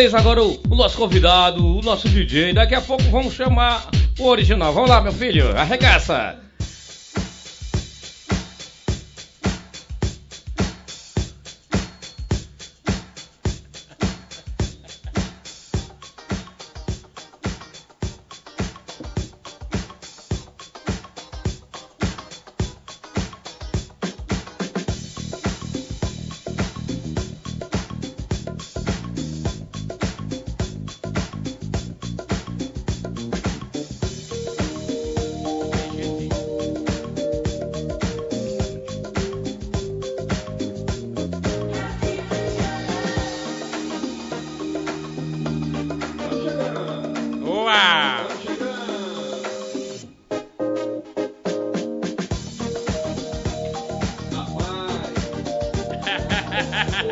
vocês agora o, o nosso convidado, o nosso DJ. Daqui a pouco vamos chamar o original. Vamos lá, meu filho, arregaça.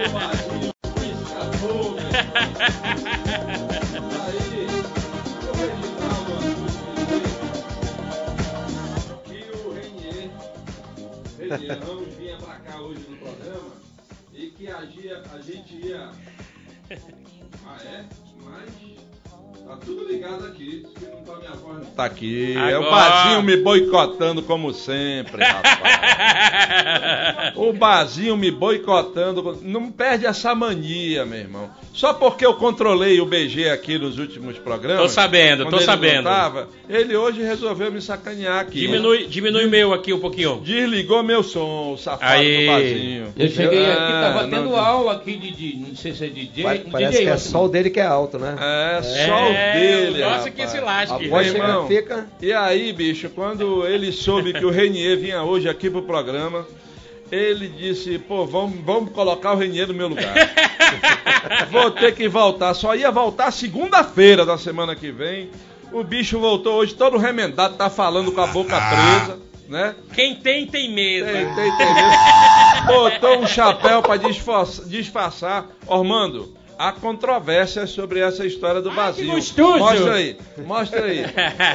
Oh my. Tudo ligado aqui. Não tá minha voz. Não tá aqui. É o Agora. Bazinho me boicotando como sempre, rapaz. o Bazinho me boicotando. Não perde essa mania, meu irmão. Só porque eu controlei o BG aqui nos últimos programas. Tô sabendo, tô ele sabendo. tava, ele hoje resolveu me sacanear aqui. Diminui, diminui o meu aqui um pouquinho. Desligou meu som, o safado Aí. do Bazinho. Eu cheguei aqui, Ah, tava tendo não- aula aqui de, de- não sei se é DJ. Pa- Parece DJ, que é só o dele que é alto, né? É, só o dele. Nossa, rapaz. que se A lasque. voz Meu chega, irmão. fica. E aí, bicho, quando ele soube que o Renier vinha hoje aqui pro programa, ele disse, pô, vamos, vamos colocar o Renier no meu lugar. Vou ter que voltar. Só ia voltar segunda-feira da semana que vem. O bicho voltou hoje todo remendado, tá falando com a boca presa, né? Quem tem, tem medo. Tem, tem, tem mesmo. Botou um chapéu pra disfarçar, disfarçar. Ormando, há controvérsias sobre essa história do vazio. gostoso. Mostra aí, mostra aí.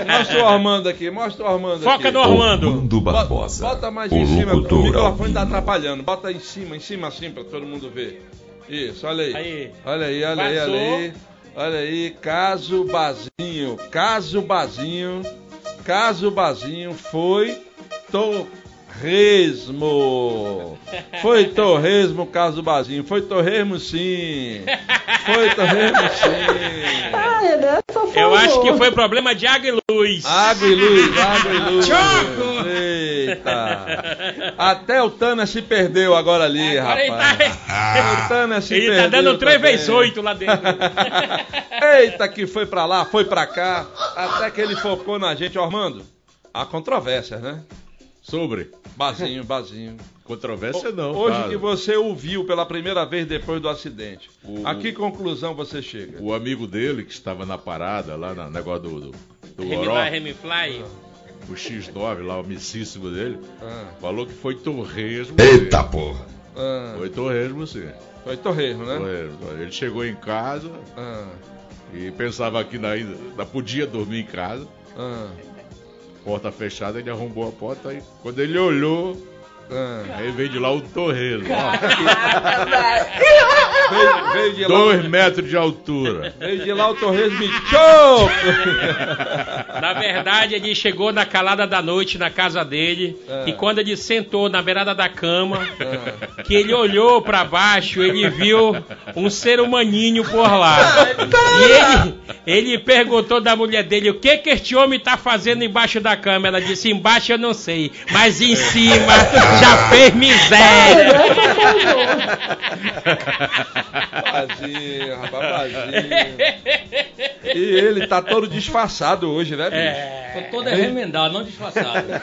Mostra o Ormando aqui, mostra o Ormando Foca aqui. no Armando. Armando Bota, Barbosa. bota mais o em cima, o microfone tá vivo. atrapalhando. Bota em cima, em cima assim pra todo mundo ver. Isso, olha aí. Aí. Olha aí, olha aí, olha aí. Olha aí, caso Bazinho, caso Bazinho, caso Bazinho foi torresmo. Foi torresmo, caso Bazinho. Foi torresmo sim. Foi torresmo sim. Ah, dessa. Eu acho que foi problema de água e luz. Água e luz, água e luz. Choco! Eita. Até o Tana se perdeu agora ali, Agora ele rapaz. tá, O Tana se ele perdeu tá dando 3 também. vezes 8 lá dentro. Eita, que foi pra lá, foi pra cá, até que ele focou na gente. Armando, há controvérsias, né? Sobre. Bazinho, bazinho. Controvérsia não. Hoje claro. que você o viu pela primeira vez depois do acidente, O- a que conclusão você chega? O amigo dele, que estava na parada, lá no negócio do, do, do Remy Goró, vai, Remy fly. o X9, lá o amicíssimo dele, Ah, falou que foi torresmo. Eita sim. porra. ah, Foi torresmo, sim. foi torresmo, né? Torresmo. Ele chegou em casa Ah, e pensava que ainda, ainda podia dormir em casa. ah, Porta fechada, ele arrombou a porta e quando ele olhou, ah. aí veio de lá o torresmo. ó, Veio, veio de lá, dois metros de altura. veio de lá o torresmo e tchou! Na verdade, ele chegou na calada da noite na casa dele É. e quando ele sentou na beirada da cama, que ele olhou pra baixo, ele viu um ser humaninho por lá. E ele, ele perguntou da mulher dele o que que este homem tá fazendo embaixo da cama. Ela disse: embaixo eu não sei, mas em cima já fez miséria. Bazinho, rapaz, bazinho. E ele tá todo disfarçado hoje, né, bicho? É. Tô todo remendado, não disfarçado.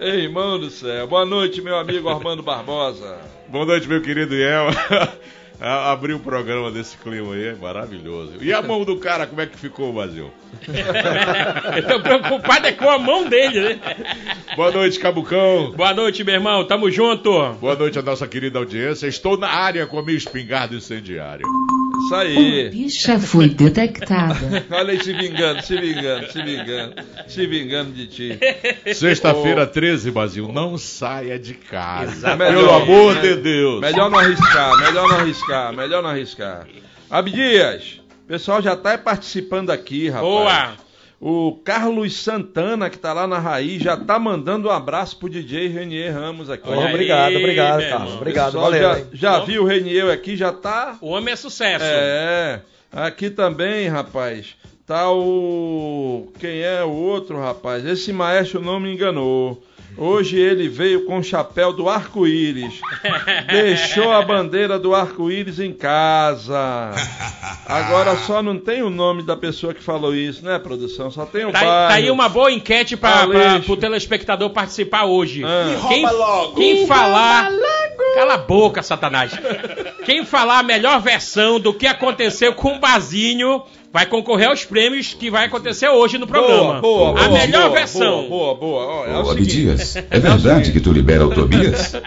Ei, irmão do céu. Boa noite, meu amigo Armando Barbosa. Boa noite, meu querido Iel. Abrir o programa desse clima aí é maravilhoso. E a mão do cara, como é que ficou, Brasil? Eu tô preocupado é com a mão dele, né? Boa noite, Cabucão. Boa noite, meu irmão. Tamo junto. Boa noite a nossa querida audiência. Estou na área com a minha espingarda incendiária. Isso aí. Bicha foi detectada. Olha aí se vingando, se vingando, se vingando, se vingando de ti. Sexta-feira 13, Brasil. Não saia de casa. Pelo amor de Deus. Melhor não arriscar, melhor não arriscar, melhor não arriscar. Abdias, o pessoal já tá participando aqui, rapaz. Boa. O Carlos Santana, que tá lá na raiz, já tá mandando um abraço pro DJ Renier Ramos aqui. Olha aí, obrigado, obrigado, Carlos. irmão. Obrigado, Pessoal valeu. já, hein? já viu o Renier aqui, já tá. O homem é sucesso. É. Aqui também, rapaz. Tá o. Quem é o outro, rapaz? Esse maestro não me enganou. Hoje ele veio com o chapéu do arco-íris. Deixou a bandeira do arco-íris em casa. Agora só não tem o nome da pessoa que falou isso, né, produção? Só tem o Tá, bairro. tá aí uma boa enquete pra, pro telespectador participar hoje. Ah. Quem, quem falar. Cala a boca, Satanás. Quem falar a melhor versão do que aconteceu com o Bazinho vai concorrer aos prêmios que vai acontecer hoje no programa. Boa, boa, a boa, melhor boa, versão. Boa, boa, boa. Ó, é Ô, Abdias, é verdade que tu libera o Tobias?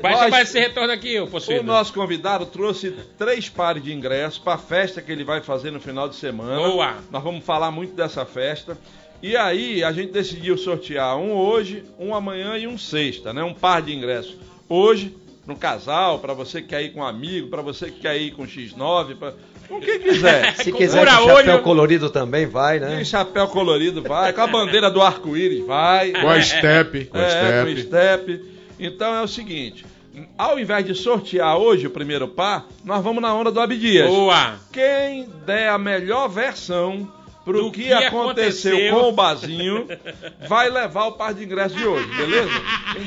Vai Nós- chamar esse retorno aqui, ô O nosso convidado trouxe três pares de ingressos para a festa que ele vai fazer no final de semana. Boa. Nós vamos falar muito dessa festa. E aí a gente decidiu sortear um hoje, um amanhã e um sexta, né? Um par de ingressos. Hoje, para um casal, para você que quer ir com um amigo, para você que quer ir com X9, pra... com quem quiser. Se Com quiser com chapéu colorido também, vai, né? chapéu colorido, vai. Com a bandeira do arco-íris, vai. Com a step, com a É, com step. step. Então é o seguinte, ao invés de sortear hoje o primeiro par, nós vamos na onda do Abdias. Boa. Quem der a melhor versão pro Do que, que aconteceu, aconteceu. com o Bazinho, vai levar o par de ingressos de hoje, beleza?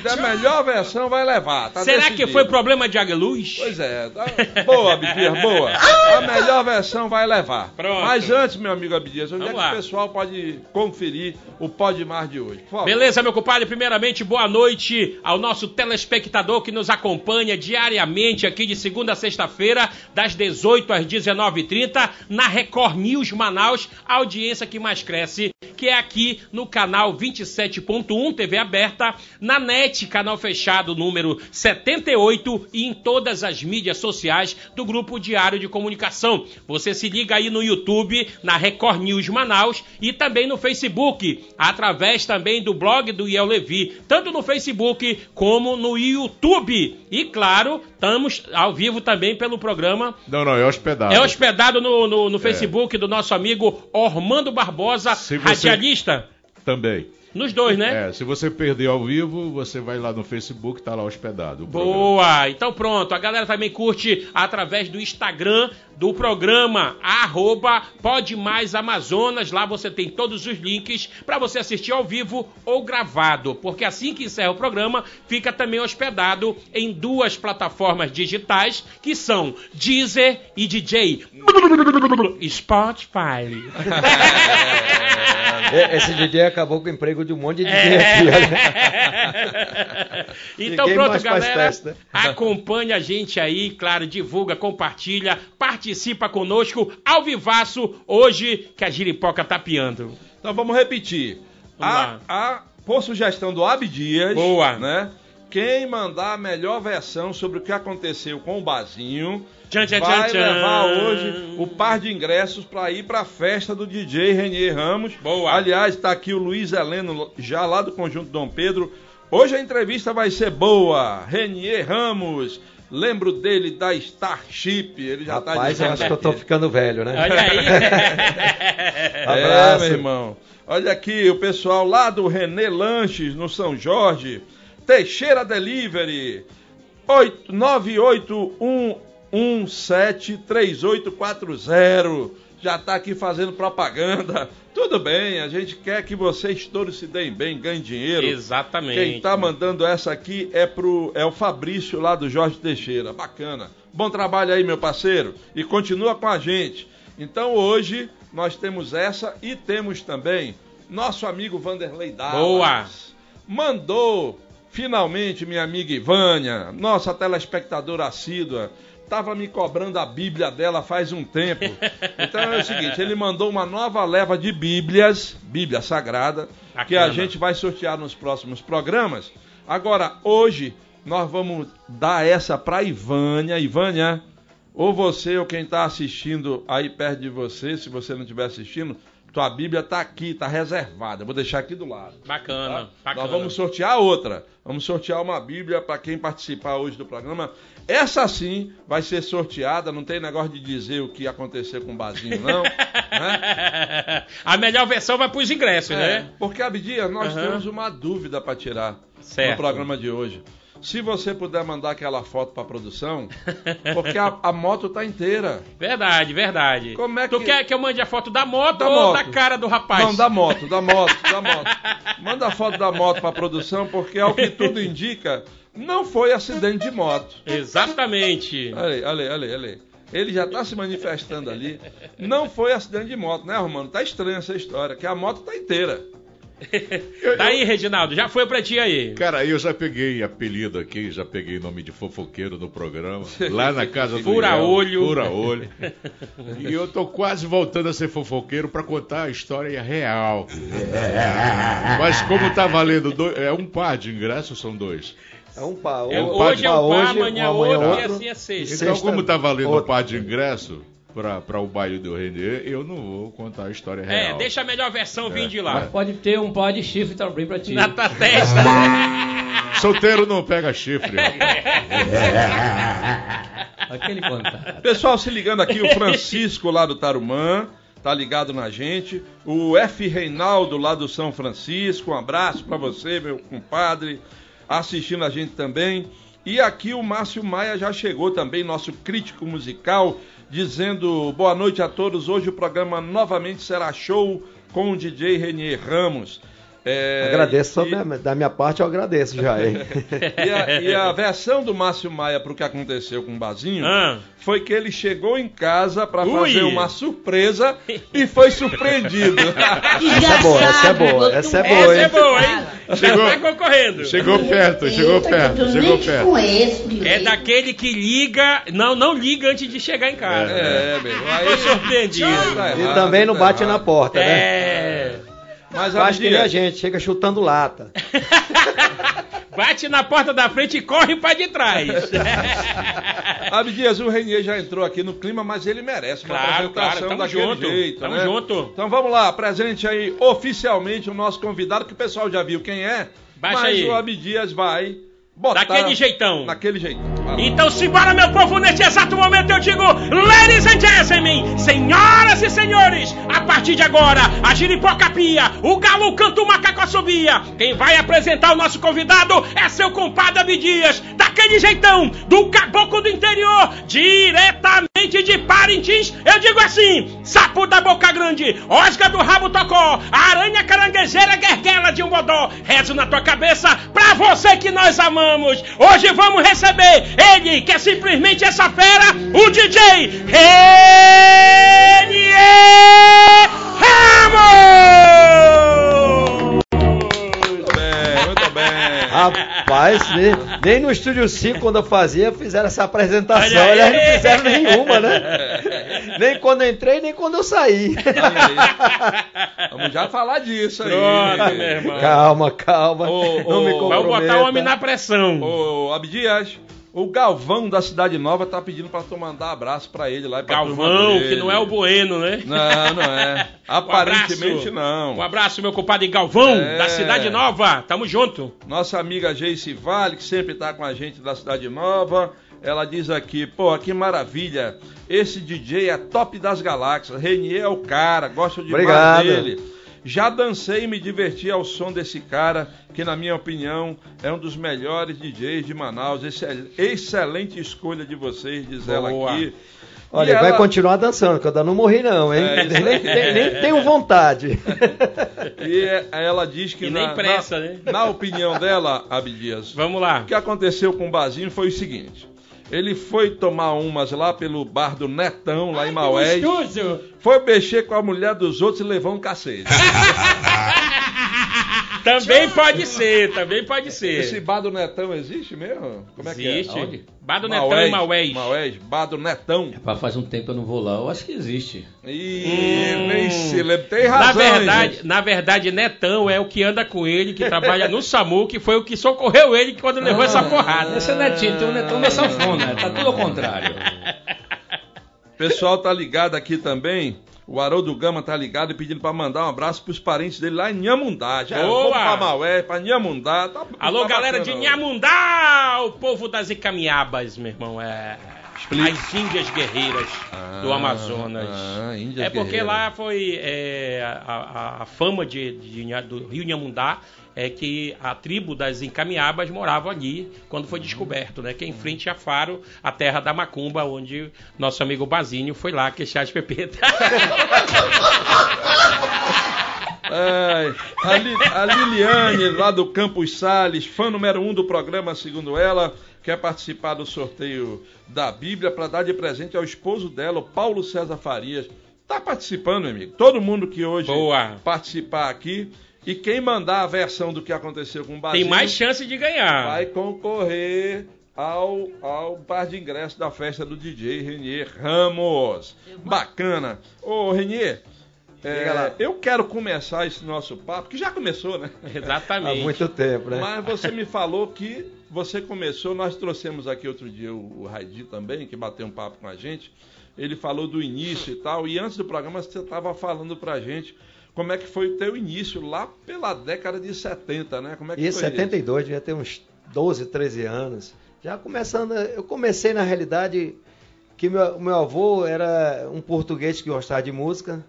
Der a melhor versão vai levar. tá Será que decidido. foi problema de Aguiluz? Pois é, tá- boa, Abdias, boa. A melhor versão vai levar. Pronto. Mas antes, meu amigo Abdias, onde é Vamos que lá. o pessoal pode conferir o Pode Mar de hoje? Beleza, meu compadre? Primeiramente, boa noite ao nosso telespectador que nos acompanha diariamente aqui de segunda a sexta-feira, das 18 às 19h30, na Record News Manaus, a audiência que mais cresce, que é aqui no canal 27.1 TV aberta, na NET, canal fechado número 78 e em todas as mídias sociais do Grupo Diário de Comunicação. Você se liga aí no YouTube, na Record News Manaus e também no Facebook, através também do blog do Iel Levi, tanto no Facebook como no YouTube. E claro, estamos ao vivo também pelo programa Não, não, é hospedado. é hospedado no, no, no Facebook do nosso amigo Ormando Barbosa, você- radialista. Também. Nos dois, né? É, se você perder ao vivo, você vai lá no Facebook, tá lá hospedado. o programa. Boa! Então pronto, a galera também curte através do Instagram do programa, arroba Pode Mais Amazonas. Lá você tem todos os links para você assistir ao vivo ou gravado. Porque assim que encerra o programa, fica também hospedado em duas plataformas digitais, que são Deezer e DJ Spotify. E- Esse DJ acabou com o emprego de um monte de DJ É. aqui, olha. então Ninguém pronto, galera. festa. Acompanha a gente aí, claro, divulga, compartilha, participa conosco ao vivaço hoje que a giripoca tá piando. Então vamos repetir. Vamos a, a, por sugestão do Abdias, Boa. né? Quem mandar a melhor versão sobre o que aconteceu com o Bazinho Tchan, tchan, vai tchan, levar hoje o par de ingressos para ir para a festa do DJ Renier Ramos. Boa. Aliás, está aqui o Luiz Heleno, já lá do Conjunto Dom Pedro. Hoje a entrevista vai ser boa. Renier Ramos, lembro dele da Starship. Ele já tá Rapaz, eu dizendo acho que eu tô ficando velho, né? Olha aí. É, Abraço. meu irmão. Olha aqui o pessoal lá do René Lanches, no São Jorge. Teixeira Delivery. 8, 981173840. Já tá aqui fazendo propaganda. Tudo bem, a gente quer que vocês todos se deem bem, ganhem dinheiro. Exatamente. Quem tá mandando essa aqui é pro é o Fabrício lá do Jorge Teixeira. Bacana. Bom trabalho aí, meu parceiro. E continua com a gente. Então hoje nós temos essa e temos também nosso amigo Vanderlei Dallas. Boa. mandou finalmente minha amiga Ivânia, nossa telespectadora assídua, estava me cobrando a Bíblia dela faz um tempo. Então é o seguinte, ele mandou uma nova leva de Bíblias, Bíblia Sagrada, que a Bacana. gente vai sortear nos próximos programas. Agora, hoje, nós vamos dar essa para Ivânia. Ivânia, ou você ou quem está assistindo aí perto de você, se você não estiver assistindo, tua Bíblia está aqui, está reservada. Eu Vou deixar aqui do lado. Bacana, Tá? bacana. Nós vamos sortear outra. Vamos sortear uma Bíblia para quem participar hoje do programa. Essa sim vai ser sorteada. Não tem negócio de dizer o que aconteceu com o Bazinho, não. né? A melhor versão vai pros ingressos, É, né? porque, Abdias, nós Aham. temos uma dúvida para tirar Certo. no programa de hoje. Se você puder mandar aquela foto para produção, porque a, a moto tá inteira. Verdade, verdade. Como é Tu que- quer que eu mande a foto da moto Da ou moto. da cara do rapaz? Não, da moto, da moto, da moto. Manda a foto da moto para produção, porque ao que tudo indica, não foi acidente de moto. Exatamente. Olha aí, olha aí, olha aí, olha aí. Ele já está se manifestando ali. Não foi acidente de moto, né, Romano? Tá estranha essa história, que a moto tá inteira. Tá aí, Reginaldo, já foi pra ti aí. Cara, eu já peguei apelido aqui, já peguei nome de fofoqueiro no programa. Lá na casa do Fura Iel, olho. Fura olho. E eu tô quase voltando a ser fofoqueiro pra contar a história real. Mas como tá valendo dois, é um par de ingressos, são dois. É um pá. É, um hoje é um par, hoje, amanhã amanhã outro, e outro. assim é sexta. Então, Sexta, como tá valendo um outra. par de ingresso pra, pra o baile do Render, eu não vou contar a história É, real. deixa a melhor versão vir de lá. Mas pode ter um pó de chifre também pra ti. Na tua testa. Solteiro não pega chifre. Aquele contato. Pessoal, se ligando aqui, o Francisco lá do Tarumã, tá ligado na gente. O F. Reinaldo lá do São Francisco, um abraço para você, meu compadre, assistindo a gente também. E aqui o Márcio Maia já chegou também, nosso crítico musical, dizendo boa noite a todos. Hoje o programa novamente será show com o DJ Renier Ramos. É, Agradeço, e- da minha- da minha parte eu agradeço já, hein? e a, e a versão do Márcio Maia pro que aconteceu com o Bazinho Ah. foi que ele chegou em casa para fazer uma surpresa e foi surpreendido. Essa é boa, essa é boa, essa é boa, Essa é hein? boa, hein? Chegou- Tá concorrendo. Chegou perto, chegou perto, chegou perto. É daquele que liga, não, não liga antes de chegar em casa. é, meu. Aí, Foi surpreendido. Tá E errado, também não tá bate errado. na porta, né? É. Mas Faz que nem a gente, chega chutando lata. Bate na porta da frente e corre pra de trás. Abdias, o Renier já entrou aqui no clima, mas ele merece uma Claro, apresentação claro, tamo daquele junto, jeito, tamo né? junto. Então vamos lá, apresente aí oficialmente o nosso convidado, que o pessoal já viu quem é, Baixa mas aí. o Abdias vai Daquele jeitão. Naquele jeito. Lá. Então simbora, meu povo, neste exato momento eu digo, ladies and gentlemen, senhoras e senhores, a partir de agora, a giripoca pia, o galo canta o macaco assobia. Quem vai apresentar o nosso convidado é seu compadre Abdias, daquele jeitão, do caboclo do interior, diretamente de Parintins, eu digo assim, sapo da boca grande, osga do rabo tocó, aranha caranguejeira, guerguela de um bodó, rezo na tua cabeça, pra você que nós amamos. Hoje vamos receber ele, que é simplesmente essa fera, o DJ Renier Ramos! Muito bem, muito bem. Rapaz, nem, nem no Estúdio 5, quando eu fazia, fizeram essa apresentação. Olha aí. Aliás, não fizeram nenhuma, né? Nem quando eu entrei, nem quando eu saí. Vamos já falar disso aí. Pronto, meu irmão. Calma, calma. Ô, não me ô, Vamos botar comprometa. o homem na pressão. Ô, Abdias, o Galvão da Cidade Nova tá pedindo pra tu mandar abraço pra ele lá. Galvão, que não é o Bueno, né? Não, não é. Aparentemente Um abraço. não. Um abraço, meu compadre Galvão, É. da Cidade Nova. Tamo junto. Nossa amiga Geice Vale, que sempre tá com a gente da Cidade Nova. Ela diz aqui, pô, que maravilha. Esse DJ é top das galáxias. Renier é o cara, gosto demais Obrigado. dele. Já dancei e me diverti ao som desse cara, que na minha opinião é um dos melhores DJs de Manaus. Excel- Excelente escolha de vocês, diz ela Boa. aqui. Olha, E vai ela- continuar dançando, que eu ainda não morri não, hein? É, nem, nem- nem tenho vontade. E é- ela diz que E na, nem pressa, na- né? na opinião dela, Abdias, Vamos lá. O que aconteceu com o Bazinho foi o seguinte. Ele foi tomar umas lá pelo bar do Netão, lá em Maués. Foi mexer com a mulher dos outros e levou um cacete. Também pode ser, também pode ser. Esse bar do Netão existe mesmo? Como é Existe. que é? Aonde? Bar do Netão Maués. Maués, bar do Netão. Rapaz, faz um tempo eu não vou lá. Eu acho que existe. Ih, Hum. nem se lembra. Tem Na razão. verdade, gente. na verdade, Netão é o que anda com ele, que trabalha no SAMU, que foi o que socorreu ele quando levou essa porrada. Esse é netinho, então o netão é sanfona. Tá tudo ao contrário. O pessoal tá ligado aqui também. O Haroldo Gama tá ligado e pedindo pra mandar um abraço pros parentes dele lá em Nhamundá. Já Boa! vamos pra Maué, pra Nhamundá. Tá, Alô, tá galera bacana. de Nhamundá, o povo das Icamiabas, meu irmão. É. Explica. As Índias Guerreiras do Ah, Amazonas. ah, Índias é porque Guerreiras. lá foi é, a, a- fama de, de do Rio Nhamundá é que a tribo das Encamiabas morava ali quando foi descoberto, né? Que é em frente a Faro, a terra da Macumba, onde nosso amigo Bazinho foi lá queixar as pepetas. Ai, a, Li- a Liliane, lá do Campos Sales, fã número um do programa, segundo ela, quer participar do sorteio da Bíblia para dar de presente ao esposo dela, o Paulo César Farias. Tá participando, meu amigo. Todo mundo que hoje Boa. participar aqui. E quem mandar a versão do que aconteceu com o Basílio Tem mais chance de ganhar. vai concorrer ao, ao par de ingresso da festa do DJ Renier Ramos. Bacana. Ô, Renier, é, Diga lá. eu quero começar esse nosso papo, que já começou, né? Há Exatamente. muito tempo, né? Mas você me falou que você começou, nós trouxemos aqui outro dia o, Raidi também, que bateu um papo com a gente. Ele falou do início e tal, e antes do programa você estava falando pra gente como é que foi o teu início lá pela década de 70, né? Como é que Isso, foi 72, devia ter uns 12, 13 anos. Já começando, eu comecei na realidade que meu, meu avô era um português que gostava de música,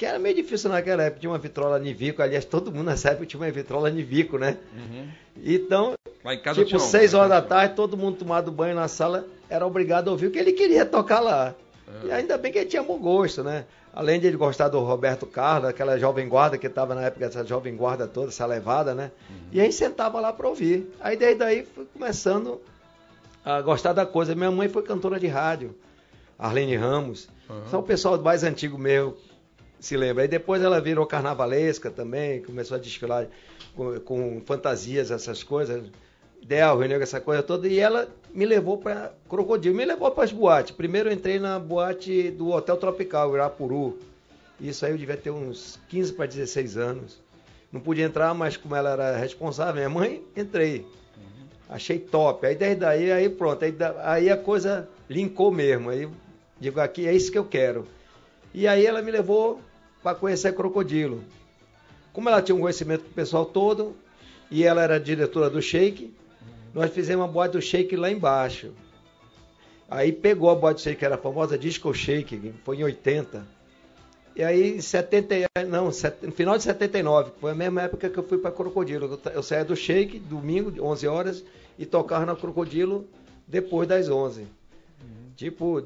que era meio difícil naquela época, tinha uma vitrola Nivico, aliás, todo mundo nessa época tinha uma vitrola Nivico, né? Então, em casa tipo, tinha um- 6 horas da tarde, todo mundo tomado banho na sala, era obrigado a ouvir o que ele queria tocar lá. E ainda bem que ele tinha bom gosto, né? Além de ele gostar do Roberto Carlos, aquela jovem guarda que estava na época, essa jovem guarda toda, essa levada, né? E aí sentava lá para ouvir. Aí desde aí fui começando a gostar da coisa. Minha mãe foi cantora de rádio, Arlene Ramos. São o pessoal mais antigo meu se lembra. Aí depois ela virou carnavalesca também, começou a desfilar com, com fantasias, essas coisas. Del, Renego, essa coisa toda. E ela me levou para Crocodilo, me levou para as boates. Primeiro eu entrei na boate do Hotel Tropical, Irapuru. Isso aí eu devia ter uns 15 para 16 anos. Não podia entrar, mas como ela era responsável, minha mãe, entrei. Achei top. Aí desde daí, aí pronto. Aí, aí a coisa linkou mesmo. Aí digo, aqui é isso que eu quero. E aí ela me levou para conhecer Crocodilo. Como ela tinha um conhecimento do pessoal todo, e ela era diretora do Shake, nós fizemos uma boate do Shake lá embaixo. Aí pegou a boate do Shake, que era a famosa Disco Shake, que foi em 80. E aí em 70, e- não, no final de 79, que foi a mesma época que eu fui para Crocodilo. Eu, saía do Shake, domingo, de 11 horas, e tocava na Crocodilo depois das 11. Tipo,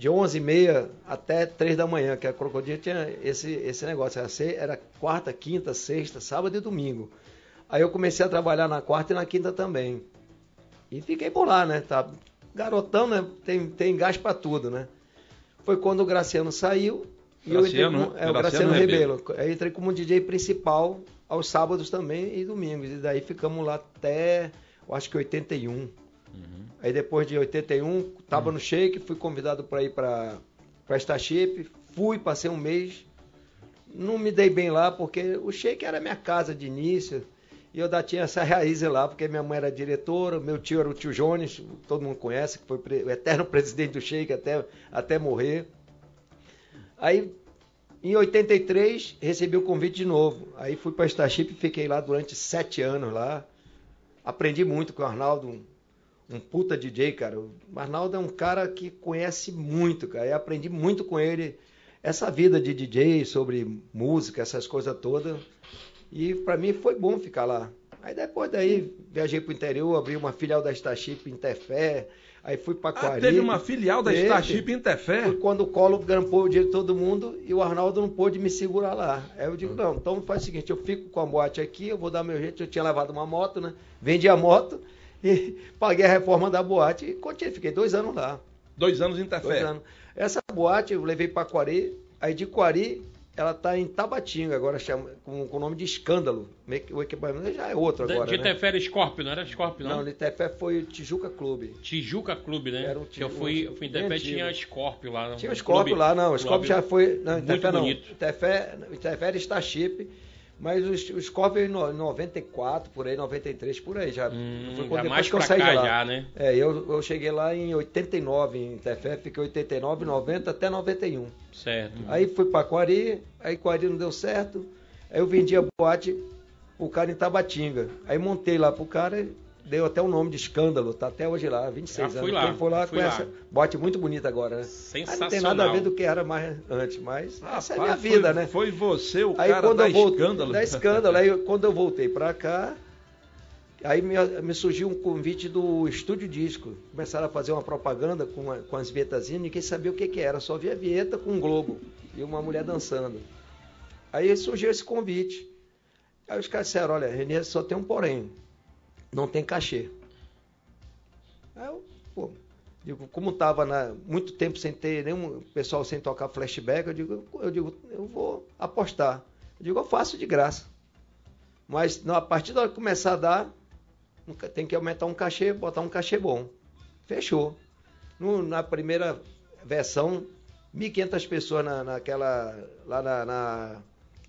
de 11 e meia até 3 da manhã, que a Crocodilo tinha esse, esse negócio. Era, quarta, quinta, sexta, sábado e domingo. Aí eu comecei a trabalhar na quarta e na quinta também. E fiquei por lá, né? Tá, garotão, né? Tem, tem gás pra tudo, né? Foi quando o Graciano saiu. e eu entrei Graciano, né? é, o Graciano Graciano Rebelo. Rebelo. Aí eu entrei como DJ principal aos sábados também e domingos. E daí ficamos lá até, eu acho que 81. Aí depois de 81, tava no Shake, fui convidado para ir para para Starship, fui, passei um mês. Não me dei bem lá porque o Shake era minha casa de início. E eu ainda tinha essa raiz lá, porque minha mãe era diretora, meu tio era o tio Jones, todo mundo conhece, que foi o eterno presidente do Shake até, até morrer. Aí, em 83, recebi o convite de novo. Aí fui para Starship e fiquei lá durante sete anos lá. Aprendi muito com o Arnaldo, um, puta DJ, cara. O Arnaldo é um cara que conhece muito, cara. Eu aprendi muito com ele essa vida de DJ, sobre música, essas coisas todas. E para mim foi bom ficar lá. Aí depois daí viajei pro interior, abri uma filial da Starship em Tefé, aí fui para Ah, Quari. teve uma filial da Teve. Starship em Tefé? Foi quando o Colo grampou o dinheiro de todo mundo e o Arnaldo não pôde me segurar lá. Aí eu digo, não, então faz o seguinte, eu fico com a boate aqui, eu vou dar meu jeito, eu tinha levado uma moto, né? Vendi a moto e paguei a reforma da boate e continuei, fiquei dois anos lá. Dois anos em Dois Tefé. anos. Essa boate eu levei para Quari, aí de Quari ela está em Tabatinga, agora chama, com, com o nome de Escândalo. O equipamento já é outro De, agora, de né? Tefera Scorpio, não era Scorpio, não? Não, de Tefé foi o Tijuca Clube. Tijuca Clube, né? Era um que eu fui, eu fui em Tefé, tinha Scorpio lá. Tinha o um Scorpio clube- lá, não. Scorpio já foi. Não, em Tefé não. bonito. Tefé, Tefé era Starship, mas o, o Scorpio em no- 94, por aí, 93, por aí já. Hum, foi já quando mais depois que eu saí cá de lá. já, né? É, eu, eu cheguei lá em 89 em Tefé, fiquei 89, 90 até 91. Certo. Aí fui pra Quari, aí Quari não deu certo. Aí eu vendi a boate o cara em Tabatinga. Aí montei lá pro cara, deu até o nome de escândalo, tá até hoje lá, 26 Já fui anos. lá, Quem for lá conhece. lá. Boate muito bonita agora, né? Aí não tem nada a ver do que era mais antes, mas essa é a minha Rapaz, vida, foi, né? Foi você o Aí cara quando da eu voltei, escândalo. da escândalo, aí quando eu voltei pra cá, aí me, me surgiu um convite do Estúdio Disco. Começaram a fazer uma propaganda com, a- com as vietazinhas, ninguém sabia o que, que era, só via vieta com um globo e uma mulher dançando. Aí surgiu esse convite. Aí os caras disseram, olha, Renê, só tem um porém, não tem cachê. Aí eu, pô, digo, como estava muito tempo sem ter nenhum pessoal sem tocar flashback, eu digo, eu digo, eu vou apostar. Eu digo, eu faço de graça. Mas não, a partir da hora que começar a dar, tem que aumentar um cachê, botar um cachê bom. Fechou. No- na primeira versão, 1.500 pessoas na, naquela, lá na, na-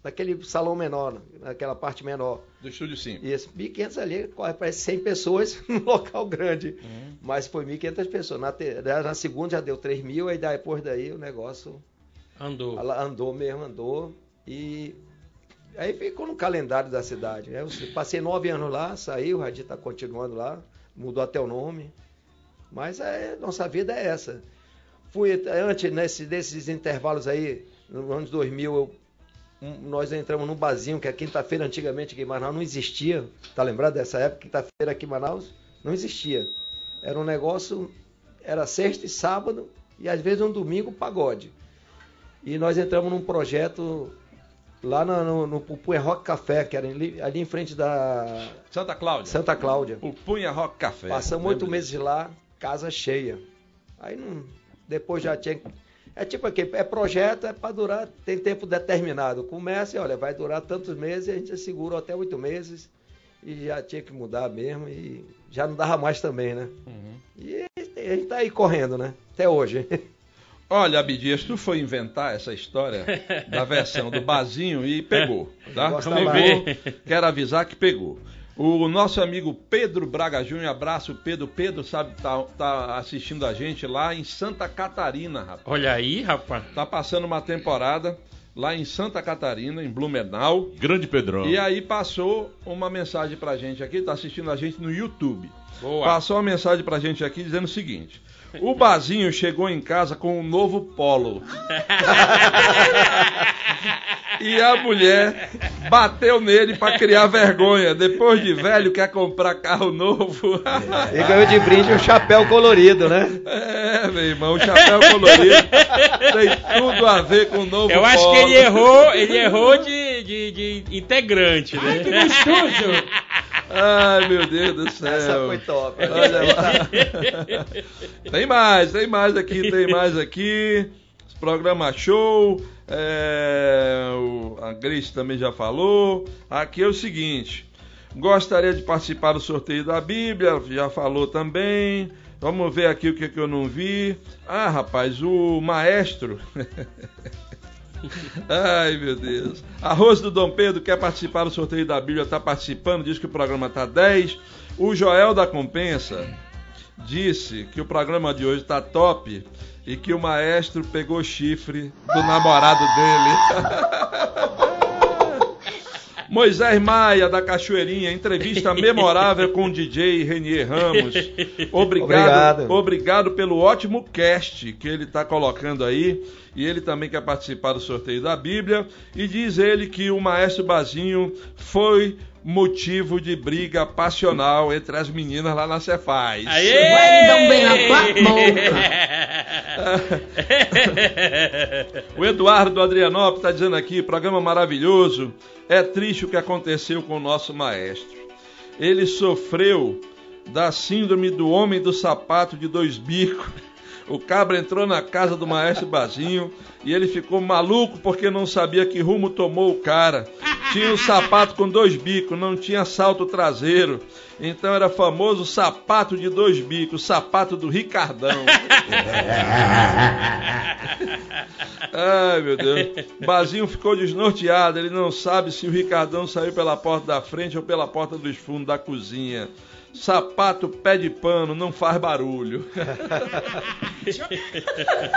naquele salão menor, naquela parte menor. Do Estúdio Sim. Isso, 1.500 ali, corre para 100 pessoas num local grande. Mas foi 1.500 pessoas. Na, te- na segunda já deu 3 mil, aí depois daí o negócio Andou. andou mesmo, andou. E aí ficou no calendário da cidade. Eu passei nove anos lá, saí, o Radinho está continuando lá, mudou até o nome. Mas é, nossa vida é essa. Fui antes, nesse, desses intervalos aí, nos anos 2000, eu, nós entramos num barzinho que a quinta-feira antigamente aqui em Manaus não existia. Tá lembrado dessa época? Quinta-feira aqui em Manaus não existia. Era um negócio, era sexta e sábado e às vezes um domingo pagode. E nós entramos num projeto lá no, no, no Pupunha Rock Café, que era ali, ali em frente da Santa Cláudia. Santa Cláudia. O Punha Rock Café. Passamos oito meses lá, casa cheia. Aí não, depois já tinha. É tipo aqui, é projeto, é para durar, tem tempo determinado. Começa e olha, vai durar tantos meses, a gente segura até oito meses e já tinha que mudar mesmo e já não dava mais também, né? E a gente tá aí correndo, né? Até hoje. Olha, Abidias, tu foi inventar essa história da versão do Bazinho e pegou, tá? Mais. Quero avisar que pegou. O nosso amigo Pedro Braga Júnior, abraço Pedro. Pedro, sabe, tá, tá assistindo a gente lá em Santa Catarina, rapaz. Olha aí, rapaz. Tá passando uma temporada lá em Santa Catarina, em Blumenau. Grande Pedrão. E aí passou uma mensagem pra gente aqui, tá assistindo a gente no YouTube. Boa. Passou uma mensagem pra gente aqui dizendo o seguinte: O Bazinho chegou em casa com um novo polo. e a mulher bateu nele pra criar vergonha. Depois de velho, quer comprar carro novo. E ganhou de brinde um chapéu colorido, né? é, meu irmão, o chapéu colorido tem tudo a ver com o novo Eu acho que polo. ele errou, ele errou de, de, de integrante, né? Que gostoso! Ai, meu Deus do céu. Essa foi top. Olha lá. tem mais, tem mais aqui, tem mais aqui. Programa show. é, a Grace também já falou. Aqui é o seguinte. Gostaria de participar do sorteio da Bíblia, já falou também. Vamos ver aqui o que, que eu não vi. Ah, rapaz, o maestro. Ai, meu Deus. Arroz do Dom Pedro quer participar do sorteio da Bíblia, está participando, diz que o programa está 10. O Joel da Compensa disse que o programa de hoje está top e que o maestro pegou chifre do namorado dele. Moisés Maia, da Cachoeirinha, entrevista memorável com o DJ Renier Ramos. Obrigado, Obrigado. obrigado pelo ótimo cast que ele está colocando aí. E ele também quer participar do sorteio da Bíblia. E diz ele que o Maestro Bazinho foi motivo de briga passional entre as meninas lá na Cefaz. Aê! Vai um bem na O Eduardo Adrianópolis está dizendo aqui, programa maravilhoso. É triste o que aconteceu com o nosso maestro. Ele sofreu da síndrome do homem do sapato de dois bicos. O cabra entrou na casa do maestro Bazinho e ele ficou maluco porque não sabia que rumo tomou o cara. Tinha um sapato com dois bicos, não tinha salto traseiro. Então era famoso sapato de dois bicos, sapato do Ricardão. Ai, meu Deus. Bazinho ficou desnorteado, ele não sabe se o Ricardão saiu pela porta da frente ou pela porta dos fundos da cozinha. Sapato pé de pano não faz barulho.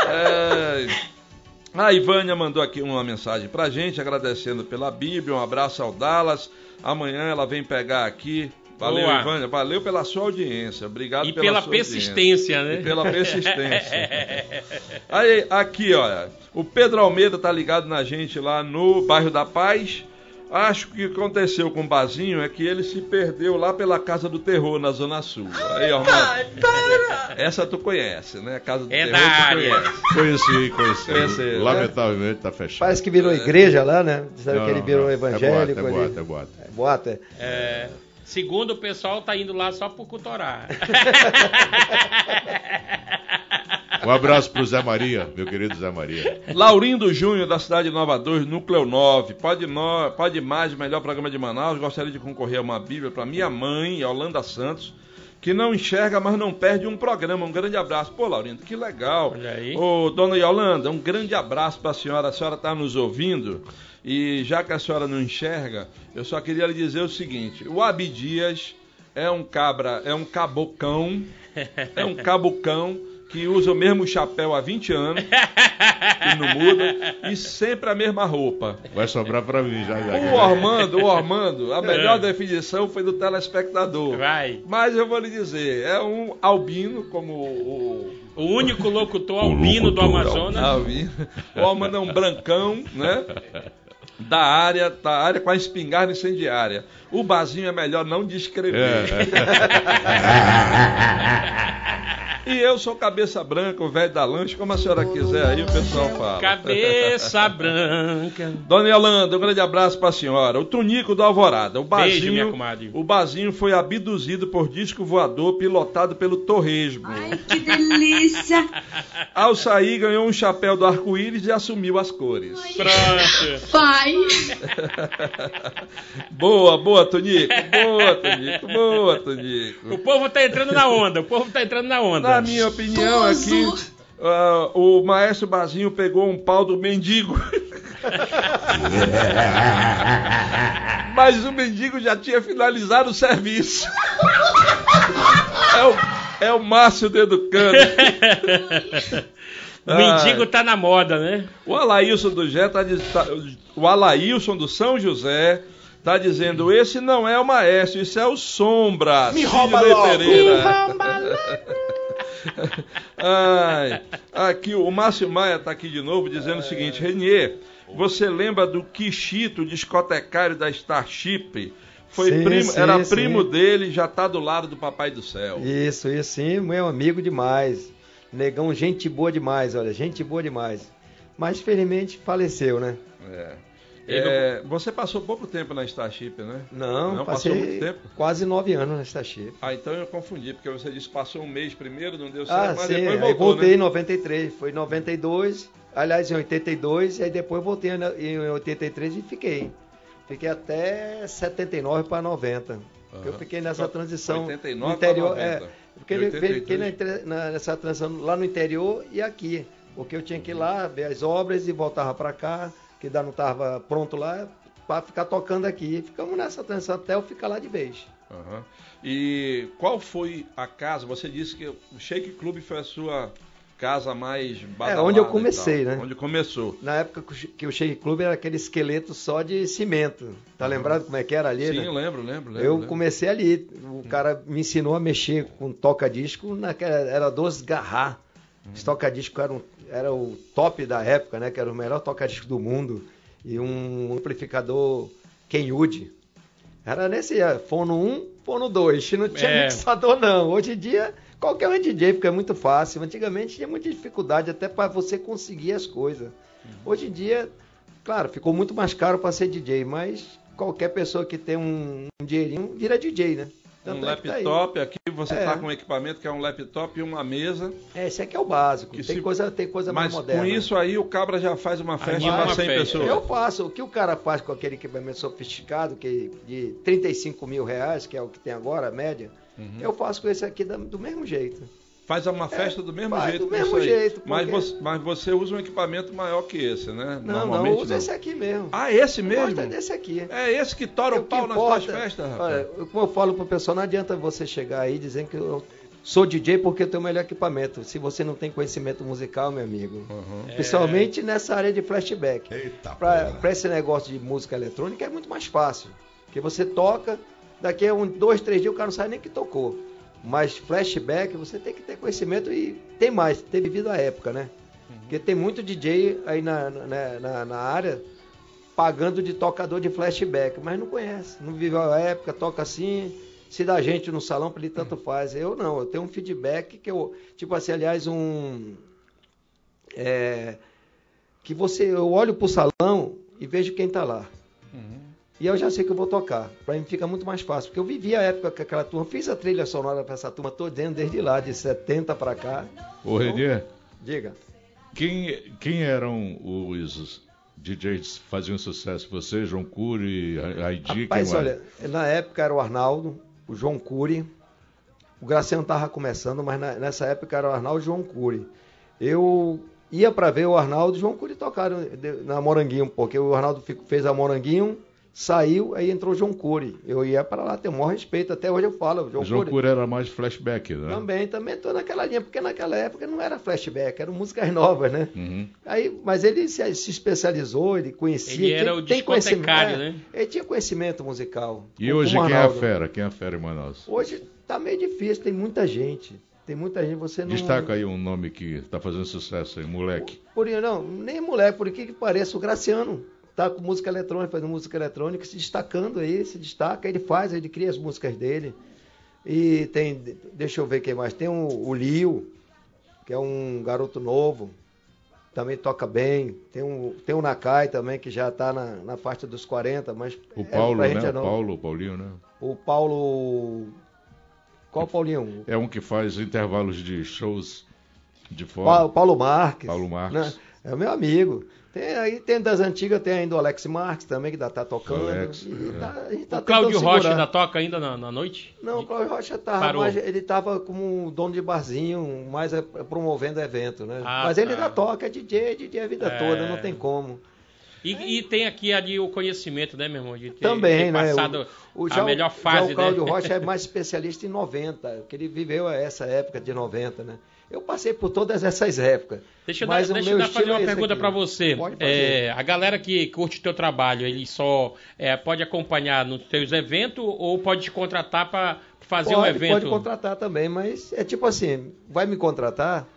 É. A Ivânia mandou aqui uma mensagem pra gente, agradecendo pela Bíblia. Um abraço ao Dallas. Amanhã ela vem pegar aqui. Valeu, Boa. Ivânia. Valeu pela sua audiência. Obrigado E pela, pela sua persistência, audiência. né? E pela persistência. Aí, aqui, olha. O Pedro Almeida tá ligado na gente lá no bairro da Paz. Acho que o que aconteceu com o Bazinho é que ele se perdeu lá pela Casa do Terror, na Zona Sul. Aí, ó, mano, Essa tu conhece, né? Casa do É Terror da área. Conheci, conheci. Conheci, né? Lamentavelmente tá fechado. Parece que virou igreja lá, né? Disseram Não, que ele não, virou não. evangélico. É boato, é boato, é boato. É boato, é. É, segundo o pessoal, tá indo lá só pro Cutorá. Um abraço pro Zé Maria, meu querido Zé Maria. Laurindo Júnior, da cidade de Nova 2, Núcleo 9. Pode, no, pode mais, melhor programa de Manaus. Gostaria de concorrer a uma Bíblia para minha mãe, Yolanda Santos, que não enxerga, mas não perde um programa. Um grande abraço. Pô, Laurindo, que legal. Olha aí. Ô, dona Yolanda, um grande abraço para a senhora. A senhora está nos ouvindo. E já que a senhora não enxerga, eu só queria lhe dizer o seguinte: o Abdias é um cabra, é um cabocão, é um cabocão que usa o mesmo chapéu há 20 anos e não muda e sempre a mesma roupa. Vai sobrar pra mim já. já. O Ormando, o Ormando, a melhor definição foi do telespectador. Vai. Mas eu vou lhe dizer, é um albino como o, O único locutor O albino do Amazonas. albino. O Ormando é um brancão, né? Da área, da área com a espingarda incendiária. O Bazinho é melhor não descrever. E eu sou cabeça branca, o velho da lanche, como a senhora quiser aí, o pessoal fala. Cabeça branca. Dona Yolanda, um grande abraço pra senhora. O Tunico do Alvorada. O Beijo, Bazinho, minha comadre. o Bazinho foi abduzido por disco voador pilotado pelo Torresmo. Ai, que delícia! Ao sair, ganhou um chapéu do arco-íris e assumiu as cores. Pronto. Pai! boa, boa, Tonico. Boa, Tonico. Boa, Tonico. O povo tá entrando na onda. O povo tá entrando na onda. Na minha opinião aqui, ah, o maestro Bazinho pegou um pau do mendigo. Mas o mendigo já tinha finalizado o serviço. É o, é o Márcio Deducano. O mendigo tá na moda, né? O Alailson do Jé tá, tá- o Alailson do São José tá dizendo esse não é o maestro, isso é o Sombra. Me rouba Pereira. Ai, aqui o Márcio Maia tá aqui de novo dizendo o seguinte, Renier, você lembra do Kishito, discotecário da Starship? Foi Sim, primo, sim, era sim. primo dele, já tá do lado do Papai do Céu. Isso, isso sim, meu amigo demais. Negão, gente boa demais, olha, gente boa demais. Mas felizmente faleceu, né? É. Ele É, Você passou pouco tempo na Starship, né? Não, Não, passou passei muito tempo? quase nove anos nessa chip. Ah, então eu confundi, porque você disse que passou um mês primeiro, não deu certo, Ah, mas sim, depois aí voltou, voltei né? em 93, foi em 92, aliás em 82, e aí depois voltei na- em 83 e fiquei. Fiquei até 79 para 90. Eu Aham. fiquei nessa transição 89 no interior, pra 90. é, fiquei, E 83? fiquei na na- nessa transição lá no interior e aqui, porque eu tinha que ir lá ver as obras e voltava para cá, que ainda não estava pronto lá, para ficar tocando aqui. Ficamos nessa transição até eu ficar lá de vez. Aham. E qual foi a casa? Você disse que o Shake Club foi a sua casa mais badalada É, onde eu comecei, né? Onde começou. Na época que o Shake Club era aquele esqueleto só de cimento. Tá lembrado como é que era ali? Sim, né? eu lembro, lembro, lembro. Eu lembro. comecei ali. O cara me ensinou a mexer com toca-disco. naquela- Era 12 garrar. Esse toca-disco era, um- era o top da época, né? Que era o melhor toca-disco do mundo. E um amplificador Kenwood. Era nesse é, fono 1, fono 2. Não tinha É. mixador, não. Hoje em dia, qualquer um é DJ, porque é muito fácil. Antigamente tinha muita dificuldade até para você conseguir as coisas. Hoje em dia, claro, ficou muito mais caro para ser DJ, mas qualquer pessoa que tem um, um dinheirinho vira DJ, né? Um Tanto é que tá laptop, aqui você É. está com um equipamento que é um laptop e uma mesa. É, esse aqui é o básico. Que tem, se- coisa, tem coisa mais Mas moderna. com isso aí o cabra já faz uma festa para uma 100 festa. pessoas. Eu faço. O que o cara faz com aquele equipamento sofisticado, que de 35 mil reais, que é o que tem agora, a média, Uhum. eu faço com esse aqui do mesmo jeito. Faz uma festa do mesmo faz jeito. do mesmo jeito, Mas porque- você, mas você usa um equipamento maior que esse, né? Não, não, uso esse aqui mesmo. Ah, esse mesmo? Gosta desse aqui. É esse que tora o, que pau nas importa- suas festas, rapaz. Olha, como eu falo pro pessoal, não adianta você chegar aí dizendo que eu sou DJ porque eu tenho o melhor equipamento. Se você não tem conhecimento musical, meu amigo. Uhum. Principalmente nessa área de flashback. Eita, Pra, porra. pra esse negócio de música eletrônica é muito mais fácil. Porque você toca, daqui a um, dois, três dias o cara não sabe nem que tocou. Mas flashback você tem que ter conhecimento e tem mais, ter vivido a época, né? Porque tem muito DJ aí na, na, na- na área pagando de tocador de flashback, mas não conhece, não viveu a época, toca assim, se dá gente no salão, para ele tanto faz. Eu não, eu tenho um feedback que eu, tipo assim, aliás, um. é, que você, eu olho pro salão e vejo quem tá lá. E eu já sei que eu vou tocar. Pra mim fica muito mais fácil. Porque eu vivi a época com aquela turma, fiz a trilha sonora pra essa turma toda desde lá, de 70 pra cá. Ô, Renier, Diga. quem, quem eram os DJs que faziam sucesso? Você, João Cury, Aidi, quem Rapaz, mais? olha, na época era o Arnaldo, o João Cury. O Graciano tava começando, mas na- nessa época era o Arnaldo e o João Cury. Eu ia pra ver o Arnaldo e o João Cury tocaram na Moranguinho, porque o Arnaldo fez a Moranguinho, saiu, aí entrou o João Cury. Eu ia pra lá, tenho o maior respeito, até hoje eu falo. João, O João Cury. Cury era mais flashback, né? Também, também tô naquela linha, porque naquela época não era flashback, eram músicas novas, né? Uhum. Aí, mas ele se, se especializou, ele conhecia. Ele era tem- o tem conhecimento, discotecário, é, né? Ele tinha conhecimento musical. E hoje quem é a fera? Quem é a fera em Manaus? Hoje tá meio difícil, tem muita gente. Tem muita gente, você não. Destaca aí um nome que tá fazendo sucesso aí, moleque. Por, não, nem moleque, por que que pareça o Graciano. Tá com música eletrônica, fazendo música eletrônica, se destacando aí, se destaca, ele faz, ele cria as músicas dele. E tem, deixa eu ver quem mais, tem o, o Lio, que é um garoto novo, também toca bem. Tem o, tem o Nakai também, que já tá na, na faixa dos 40, mas. O é, Paulo, pra né? é O. Paulo, o Paulinho, né? O Paulo. Qual Paulinho? É um que faz intervalos de shows de Paulo, fora. Paulo Marques. Paulo Marques. né? É o meu amigo. Tem aí, tem das antigas, tem ainda o Alex Marques também, que ainda tá tocando. Alex, E é. tá- a gente tá O Cláudio Rocha segurar. ainda toca ainda na, na noite? Não, o Cláudio Rocha tava Parou. mais, ele tava como dono de barzinho, mais é, promovendo evento, né? Ah, Mas ele tá. ainda toca, é DJ, DJ a vida É. toda, não tem como. E, e tem aqui ali o conhecimento, né, meu irmão? De ter, Também, ter né? passado O, o, a já, o- melhor já fase, o Cláudio né? Rocha é mais especialista em 90, que ele viveu essa época de 90, né? Eu passei por todas essas épocas. Deixa eu, mas dar, o deixa eu fazer uma é pergunta pra você. Pode fazer. É, a galera que curte teu trabalho, ele só é, pode acompanhar nos teus eventos ou pode te contratar pra fazer pode, um evento? Pode contratar também, mas é tipo assim, vai me contratar,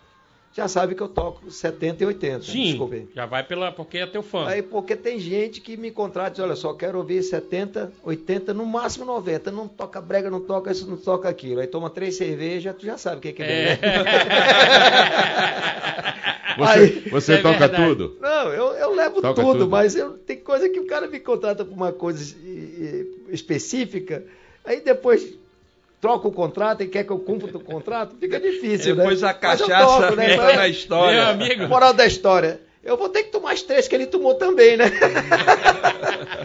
já sabe que eu toco 70 e 80. Sim, Desculpe. já vai pela porque é teu fã. Aí, porque tem gente que me contrata e diz, olha, só quero ouvir 70, 80, no máximo 90. Não toca brega, não toca isso, não toca aquilo. Aí toma três cervejas, tu já sabe o que, que É. né? Você, Aí- você É toca verdade. tudo? Não, eu, eu levo tudo, tudo. mas eu, tem coisa que o cara me contrata por uma coisa específica, aí depois troca o contrato e quer que eu cumpra o contrato, fica difícil, Depois né? a cachaça toco, né? entra na história. Meu amigo. Moral da história. Eu vou ter que tomar as três que ele tomou também, né?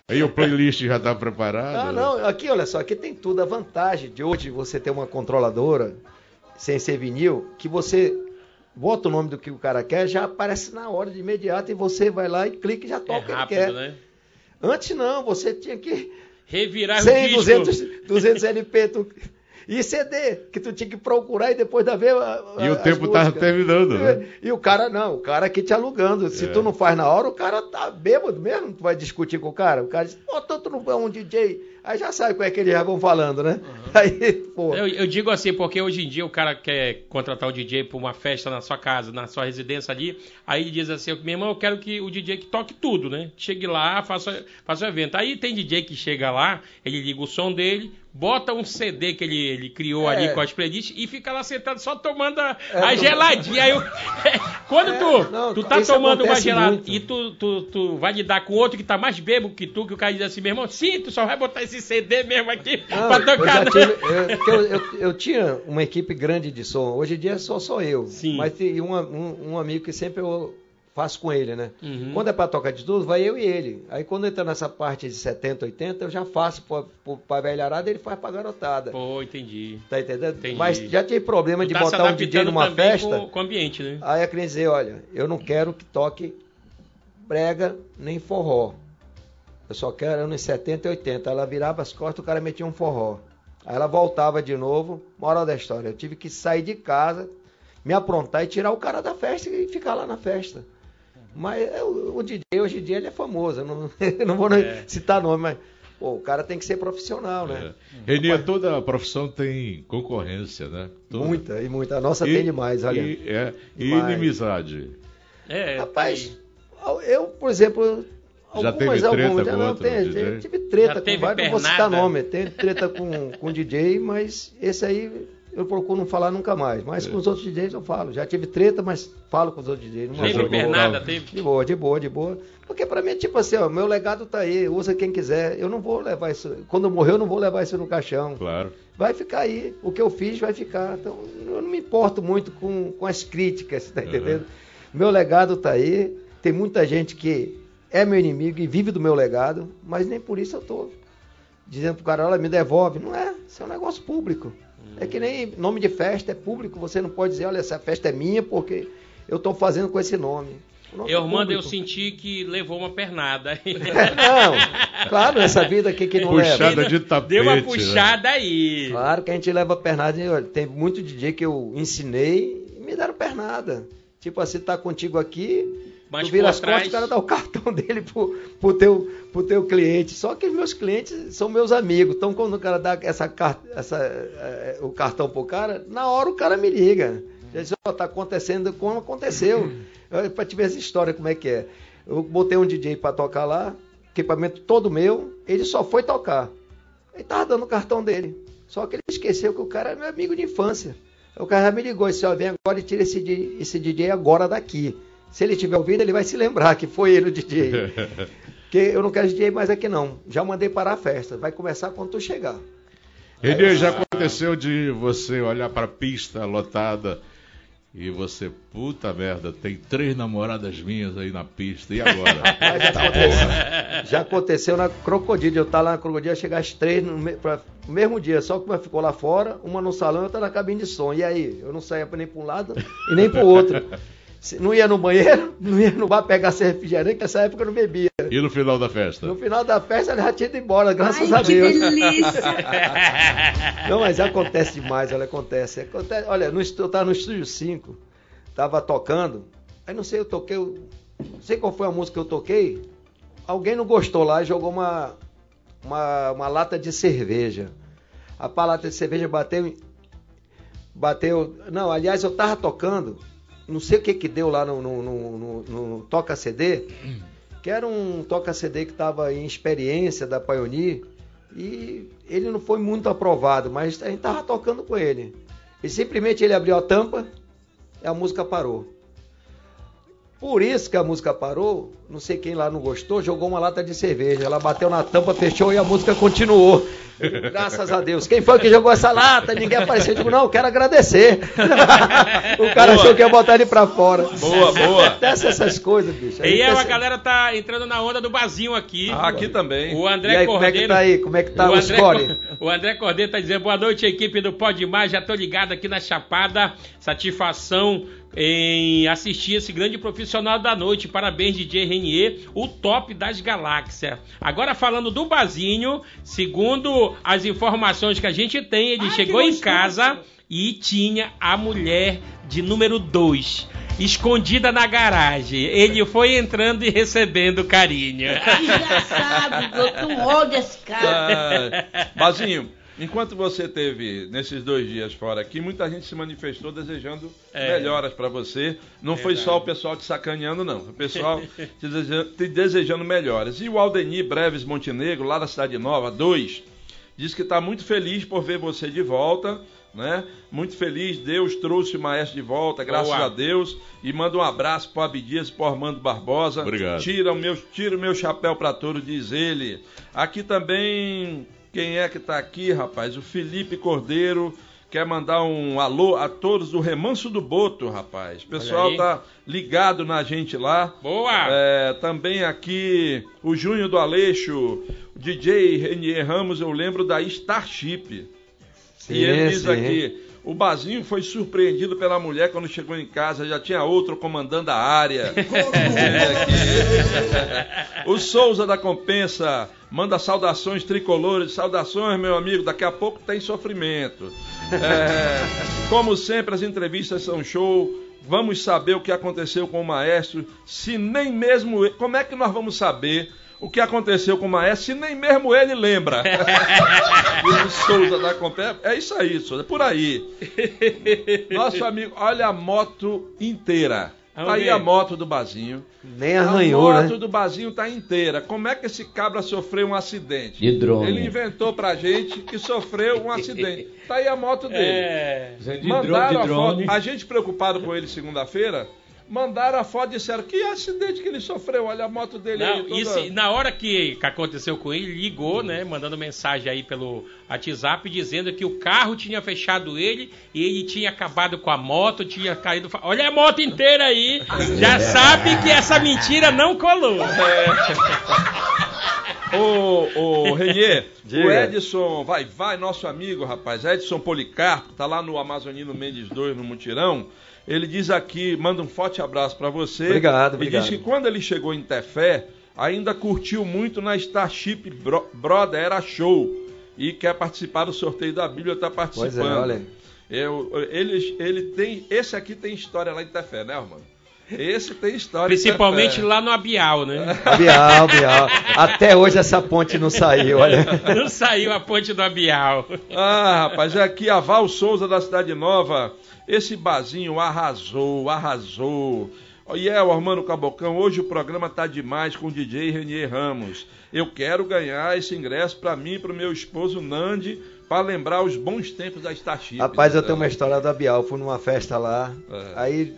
Aí o playlist já tá preparado? Ah, não, aqui, olha só, aqui tem tudo. A vantagem de hoje você ter uma controladora sem ser vinil, que você bota o nome do que o cara quer, já aparece na hora de imediato e você vai lá e clica e já É toca o que ele rápido, quer. né? Antes não, você tinha que Revirar 100, o disco. 200, 200 LP, tu... e CD, que tu tinha que procurar e depois da ver a- E o tempo tá músicas. terminando, né? E o cara, não, o cara aqui te alugando. Se É. tu não faz na hora, o cara tá bêbado mesmo, tu vai discutir com o cara. O cara diz, pô, tu tu não é um DJ. Aí já sabe como é que eles já vão falando, né? Aí, pô. Eu, eu digo assim, porque hoje em dia o cara quer contratar o DJ pra uma festa na sua casa, na sua residência ali, aí ele diz assim, meu irmão, eu quero que o DJ que toque tudo, né? Chegue lá, faça, faça o evento. Aí tem DJ que chega lá, ele liga o som dele, bota um CD que ele, ele criou É. ali com as playlists e fica lá sentado só tomando a, É, a geladinha. Aí eu- quando É, tu, não, tu tá tomando uma gelada e tu, tu, tu vai lidar com outro que tá mais bêbado que tu, que o cara diz assim, meu irmão, sim, tu só vai botar esse CD mesmo aqui Não, pra eu, tocar já no... tive- eu- eu, eu- eu tinha uma equipe grande de som. Hoje em dia só sou eu. Sim. Mas tem um, um, um amigo que sempre eu faço com ele, né? Uhum. Quando é pra tocar de tudo, vai eu e ele. Aí quando entra nessa parte de 70, 80, eu já faço pra velharada, ele faz pra garotada. Pô, entendi. Tá entendendo? Entendi. Mas já tive problema de Tu tá se botar um DJ numa festa. Com, com o ambiente, né? Aí a cliente dizia, olha, eu não quero que toque brega nem forró. Eu só quero anos 70 e 80. Ela virava as costas, o cara metia um forró. Aí ela voltava de novo, moral da história. Eu tive que sair de casa, me aprontar e tirar o cara da festa e ficar lá na festa. Mas é, o, DJ hoje em dia ele é famoso. Eu não, eu não vou É. citar nome, mas pô, o cara tem que ser profissional, né? Renier, toda profissão tem concorrência, né? Toda. Muita, e muita. A nossa E- tem demais, olha. E, é, e inimizade. É, Rapaz, eu, por exemplo, Já algumas, teve treta algumas, com já não outro tem, DJ? eu tive treta Já com teve vários, não vou citar nome, tem treta com, com DJ, mas esse aí eu procuro não falar nunca mais. Mas com os outros DJs eu falo. Já tive treta, mas falo com os outros DJs. Não vou- pernada, teve. De boa, de boa, de boa. Porque pra mim é tipo assim, ó, meu legado tá aí, usa quem quiser. Eu não vou levar isso. Quando eu morrer, eu não vou levar isso no caixão. Claro. Vai ficar aí. O que eu fiz vai ficar. Então, eu não me importo muito com, com as críticas, tá entendendo? Meu legado tá aí. Tem muita gente que é meu inimigo e vive do meu legado, mas nem por isso eu tô dizendo pro cara, olha, me devolve. Não é. Isso é um negócio público. É que nem nome de festa é público. Você não pode dizer, olha, essa festa é minha porque eu tô fazendo com esse nome. O nome é Eu, mando, eu público. senti que levou uma pernada. Não, claro, essa vida aqui que não leva. Puxada de tapete. Deu uma né? puxada aí. Claro que a gente leva pernada. olha, Tem muito DJ que eu ensinei e me deram pernada. Tipo assim, tá contigo aqui, Mas tu vira as trás- costas, o cara dá o cartão dele pro, pro, teu, pro teu cliente. Só que os meus clientes são meus amigos. Então, quando o cara dá essa, essa, eh, o cartão pro cara, na hora o cara me liga. Já diz, ó, tá acontecendo como aconteceu. Olha, pra te ver essa história, como é que é. Eu botei um DJ pra tocar lá, equipamento todo meu, ele só foi tocar. Ele tava dando o cartão dele. Só que ele esqueceu que o cara é meu amigo de infância. O cara já me ligou e disse, ó, vem agora e tira esse, esse DJ agora daqui. Se ele tiver ouvindo, ele vai se lembrar que foi ele o DJ. Porque eu não quero DJ mais aqui não. Já mandei parar a festa. Vai começar quando tu chegar. Renier, já aconteceu de você olhar pra pista lotada e você, puta merda, tem três namoradas minhas aí na pista, e agora? Já, aconteceu, já aconteceu na Crocodilo. Eu tava lá na Crocodilo, chegar às três no, me- pra- no mesmo dia. Só que uma ficou lá fora, uma no salão e outra na cabine de som. E aí? Eu não saía nem para um lado e nem para o outro. Não ia no banheiro, não ia no bar pegar seu refrigerante, que nessa época eu não bebia. E no final da festa? No final da festa, ele já tinha ido embora, graças Ai, a que Deus. delícia! Não, mas acontece demais, olha, acontece. acontece olha, no, eu tava no estúdio 5, tava tocando, aí não sei, eu toquei, eu- não sei qual foi a música que eu toquei, alguém não gostou lá e jogou uma, uma, uma lata de cerveja. A lata de cerveja bateu, bateu, não, aliás, eu tava tocando, não sei o que que deu lá no, no, no- no- Toca CD, que era um Toca CD que estava em experiência da Pioneer, e ele não foi muito aprovado, mas a gente tava tocando com ele. E simplesmente ele abriu a tampa e a música parou. Por isso que a música parou, não sei quem lá não gostou, jogou uma lata de cerveja. Ela bateu na tampa, fechou e a música continuou. Graças a Deus. Quem foi que jogou essa lata? Ninguém apareceu. Eu digo, não, quero agradecer. o cara achou que ia botar ele pra fora. Boa, boa. Acontece essas coisas, bicho. E aí a Acontece- galera tá entrando na onda do bazinho aqui. Ah, aqui também. O André E aí, como é Cordeiro. que tá aí? Como é que tá o, André, score? o André Cordeiro tá dizendo boa noite, equipe do Pode Mais. Já tô ligado aqui na Chapada. Satisfação em assistir esse grande profissional da noite. Parabéns, DJ Renier, o top das galáxias. Agora falando do Bazinho, segundo as informações que a gente tem, ele chegou em casa e tinha a mulher de número 2. Escondida na garagem. Ele foi entrando e recebendo carinho. Desgraçado, eu tô um ódio desse cara. Ah, Bazinho, enquanto você teve nesses dois dias fora aqui, muita gente se manifestou desejando É. melhoras pra você. Não foi só o pessoal te sacaneando, não. Foi o pessoal te, deseja- te desejando melhoras. E o Aldenir Breves Montenegro, lá da Cidade Nova, 2, diz que está muito feliz por ver você de volta. Né? Muito feliz, Deus trouxe o maestro de volta, graças Boa. a Deus. E manda um abraço pro Abdias e pro Armando Barbosa. Obrigado. Tira o meu, tira o meu chapéu para touro, diz ele. Aqui também Quem é que tá aqui, rapaz? O Felipe Cordeiro quer mandar um alô a todos do Remanso do Boto, rapaz. O pessoal tá ligado na gente lá. Boa! É, também aqui o Júnior do Aleixo, o DJ Renier Ramos, eu lembro da Starship. Sim, e ele diz sim. aqui, o Bazinho foi surpreendido pela mulher quando chegou em casa, já tinha outro comandando a área. o Souza da Compensa manda saudações tricolores, saudações, meu amigo, daqui a pouco tem sofrimento. É, como sempre, as entrevistas são show. Vamos saber o que aconteceu com o maestro, se nem mesmo ele, como é que nós vamos saber o que aconteceu com o maestro, se nem mesmo ele lembra. O Souza da Compensa, é isso aí, Souza, é por aí. Nosso amigo, olha a moto inteira. Tá aí a moto do Bazinho. Nem arranhou, a moto né? do Bazinho tá inteira. Como é que esse cabra sofreu um acidente? De drone. Ele inventou pra gente que sofreu um acidente. Tá aí a moto dele. É. De Mandaram de a drone. foto. A gente preocupado com ele segunda-feira, mandaram a foto e disseram que acidente que ele sofreu. Olha a moto dele aí. Não, toda- isso, na hora que, que aconteceu com ele, ligou, né? Mandando mensagem aí pelo WhatsApp dizendo que o carro tinha fechado ele e ele tinha acabado com a moto, tinha caído. Olha a moto inteira aí, já sabe que essa mentira não colou. Ô, ô, Renier, o. Edson, vai, vai, nosso amigo, rapaz, Edson Policarpo, tá lá no Amazonino Mendes 2, no Mutirão. Ele diz aqui, manda um forte abraço pra você. Obrigado, E obrigado. diz que quando ele chegou em Tefé, ainda curtiu muito na Starship Bro- Brother, era show. E quer participar do sorteio da Bíblia, tá participando. Pois é, olha. Eu, ele, ele tem, esse aqui tem história lá em Tefé, né, Armando? Esse tem história Principalmente lá no Abial, né? Bial, Bial. Até hoje essa ponte não saiu, olha. Não saiu a ponte do Abial. Ah, rapaz, é aqui a Val Souza da Cidade Nova. Esse bazinho arrasou, arrasou. E é, o Armando Cabocão, hoje o programa tá demais com o DJ Renier Ramos. Eu quero ganhar esse ingresso pra mim e pro meu esposo Nandi, pra lembrar os bons tempos da Starship. Rapaz, eu tenho uma história da Bial. Fui numa festa lá. É. Aí,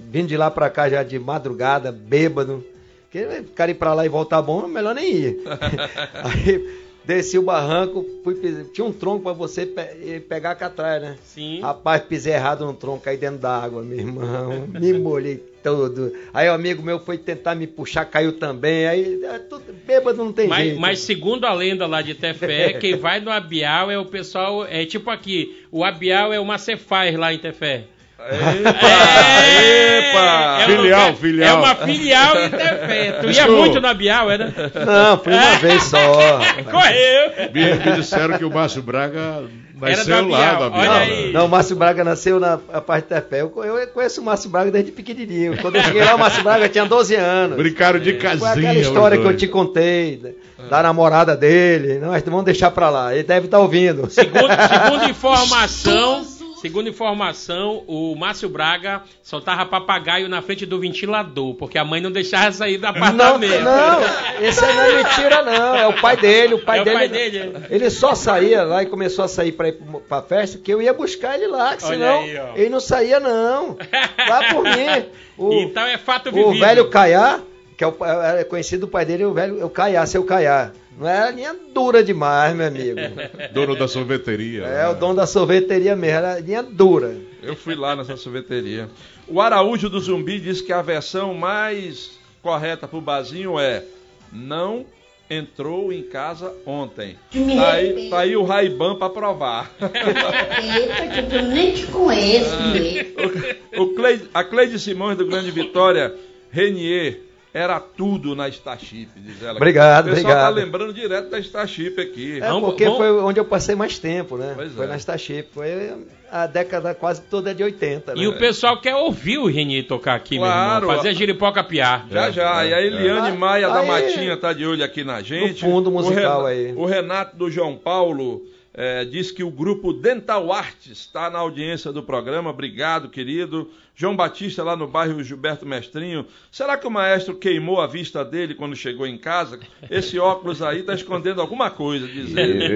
vindo de lá pra cá já de madrugada, bêbado. Porque o cara ir pra lá e voltar bom, melhor nem ir. aí, desci o barranco, fui, pis- tinha um tronco pra você pe- pegar a catraia, né? Sim. Rapaz, pisei errado no tronco, caí dentro d'água, meu irmão. Me molhei todo. Aí o amigo meu foi tentar me puxar, caiu também. Aí, é tudo, bêbado não tem Mas, jeito. mas segundo a lenda lá de Tefé, quem vai no Abial é o pessoal. É tipo aqui, o Abial é o Macefaz lá em Tefé. Epa! Epa! É, Filial, uma, filial. É uma filial em. Tu ia muito no Abial, era? Não, fui uma vez só. Correu! Me, me disseram que o Márcio Braga nasceu lá no Abial. olha aí. Não, o Márcio Braga nasceu na a parte da Tefé. Eu, eu conheço o Márcio Braga desde pequenininho. Quando eu cheguei lá, o Márcio Braga tinha 12 anos. Brincaram de casinha. Foi aquela história que eu te contei, da, da namorada dele. Não, mas vamos deixar pra lá. Ele deve estar ouvindo. Segundo, segundo informação, segundo informação, o Márcio Braga soltava papagaio na frente do ventilador, porque a mãe não deixava sair do Não, apartamento. não, isso aí não é mentira, não. É o pai dele. O pai É o dele. pai dele. Ele só saía lá e começou a sair pra ir pra- festa, que eu ia buscar ele lá, que Olha senão aí, ele não saía, não. Lá por mim. O, Então é fato vivido. o velho Caiá, que é, o, pai- é conhecido o pai dele, o velho o Caiá, seu Caiá. Não era linha dura demais, meu amigo. Dono da sorveteria. É o dono da sorveteria mesmo, era linha dura. Eu fui lá nessa sorveteria. O Araújo do Zumbi diz que a versão mais correta pro Bazinho é não entrou em casa ontem. Me Tá aí, tá aí o Raiban pra provar. Eita, que eu nem te conheço mesmo. o Cleide, a Cleide Simões do Grande Vitória, Renier, era tudo na Starship, diz ela. Obrigado, o pessoal tá obrigado. lembrando direto da Starship aqui. É Vamos- porque vamos- foi onde eu passei mais tempo, né? Pois foi é. na Starship. Foi a década quase toda de 80, né? E o pessoal quer ouvir o Reni tocar aqui, Claro. meu irmão. Fazer a giripoca piar. Já, já. E a Eliane É. Maia da Aí- Matinha tá de olho aqui na gente. No fundo musical o Ren- aí. O Renato do João Paulo eh, diz que o grupo Dental Arts está na audiência do programa. Obrigado, querido. João Batista lá no bairro Gilberto Mestrinho. Será que o maestro queimou a vista dele quando chegou em casa? Esse óculos aí tá escondendo alguma coisa, diz ele.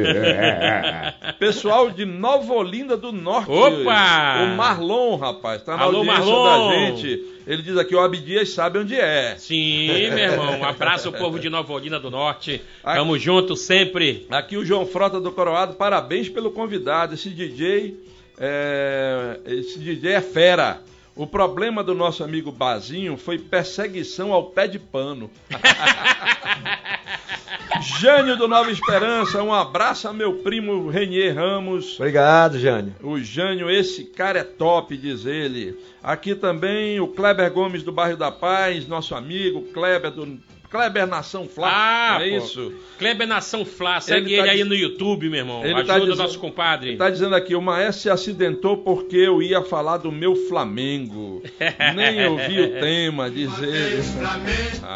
Pessoal de Nova Olinda do Norte. Opa! O Marlon, rapaz, tá na Alô, audiência Marlon! da gente. Ele diz aqui, o Abdias sabe onde é. Sim, meu irmão. Um abraço ao povo de Nova Olinda do Norte. Aqui- Tamo junto sempre. Aqui o João Frota do Coroado, parabéns pelo convidado. Esse DJ, é, esse DJ é fera. O problema do nosso amigo Bazinho foi perseguição ao pé de pano. Jânio do Nova Esperança, um abraço a meu primo Renier Ramos. Obrigado, Jânio. O Jânio, esse cara é top, diz ele. Aqui também o Kleber Gomes do Bairro da Paz, nosso amigo Kleber do Kleber Nação Flá. Ah, é pô. isso? Kleber Nação Flá. Segue Ele ele, tá aí diz- no YouTube, meu irmão. Ele Ajuda tá o dizendo- nosso compadre. Tá dizendo aqui, o maestro se acidentou porque eu ia falar do meu Flamengo. Nem ouvi o tema, diz ele.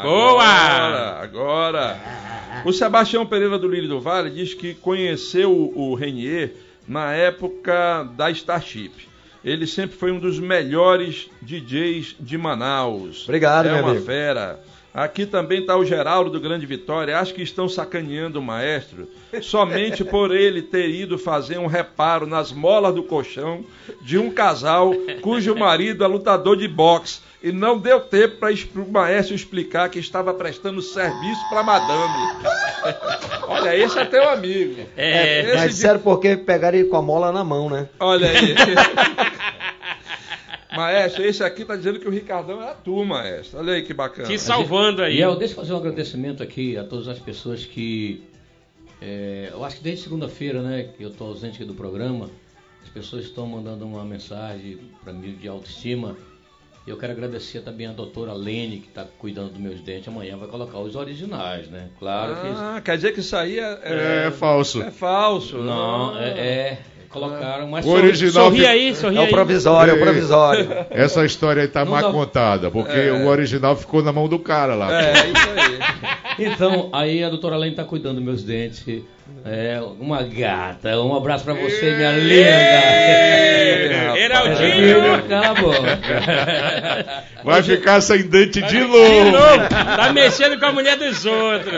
Boa! Agora, agora. O Sebastião Pereira do Lírio do Vale diz que conheceu o Renier na época da Starship. Ele sempre foi um dos melhores DJs de Manaus. Obrigado, é meu uma amigo. fera. Aqui também está o Geraldo do Grande Vitória. Acho que estão sacaneando o maestro somente por ele ter ido fazer um reparo nas molas do colchão de um casal cujo marido é lutador de boxe. E não deu tempo para o maestro explicar que estava prestando serviço para madame. Olha, esse é teu amigo. É, Esse Mas de- disseram porque pegaram ele com a mola na mão, né? Olha aí. maestro, esse aqui tá dizendo que o Ricardão era tu, maestro. Olha aí que bacana. te salvando aí. E eu, deixa eu fazer um agradecimento aqui a todas as pessoas que. é, eu acho que desde segunda-feira, né, que eu estou ausente aqui do programa, as pessoas estão mandando uma mensagem para mim de autoestima. Eu quero agradecer também a doutora Lene, que está cuidando dos meus dentes. Amanhã vai colocar os originais, né? Claro que. Ah, quer dizer que isso aí é, É falso. é falso. Não, Ah. é, é, colocaram, mas O só- original Sorri aí, sorri É o aí. provisório, é o provisório. Essa história aí tá Não mal dá- contada, porque É. o original ficou na mão do cara lá. É, isso aí. Então, aí a doutora Lene está cuidando dos meus dentes. É, uma gata. Um abraço para você, minha linda. Heraldinho! Cala a boca. Vai ficar sem dente de De novo. novo, tá mexendo com a mulher dos outros.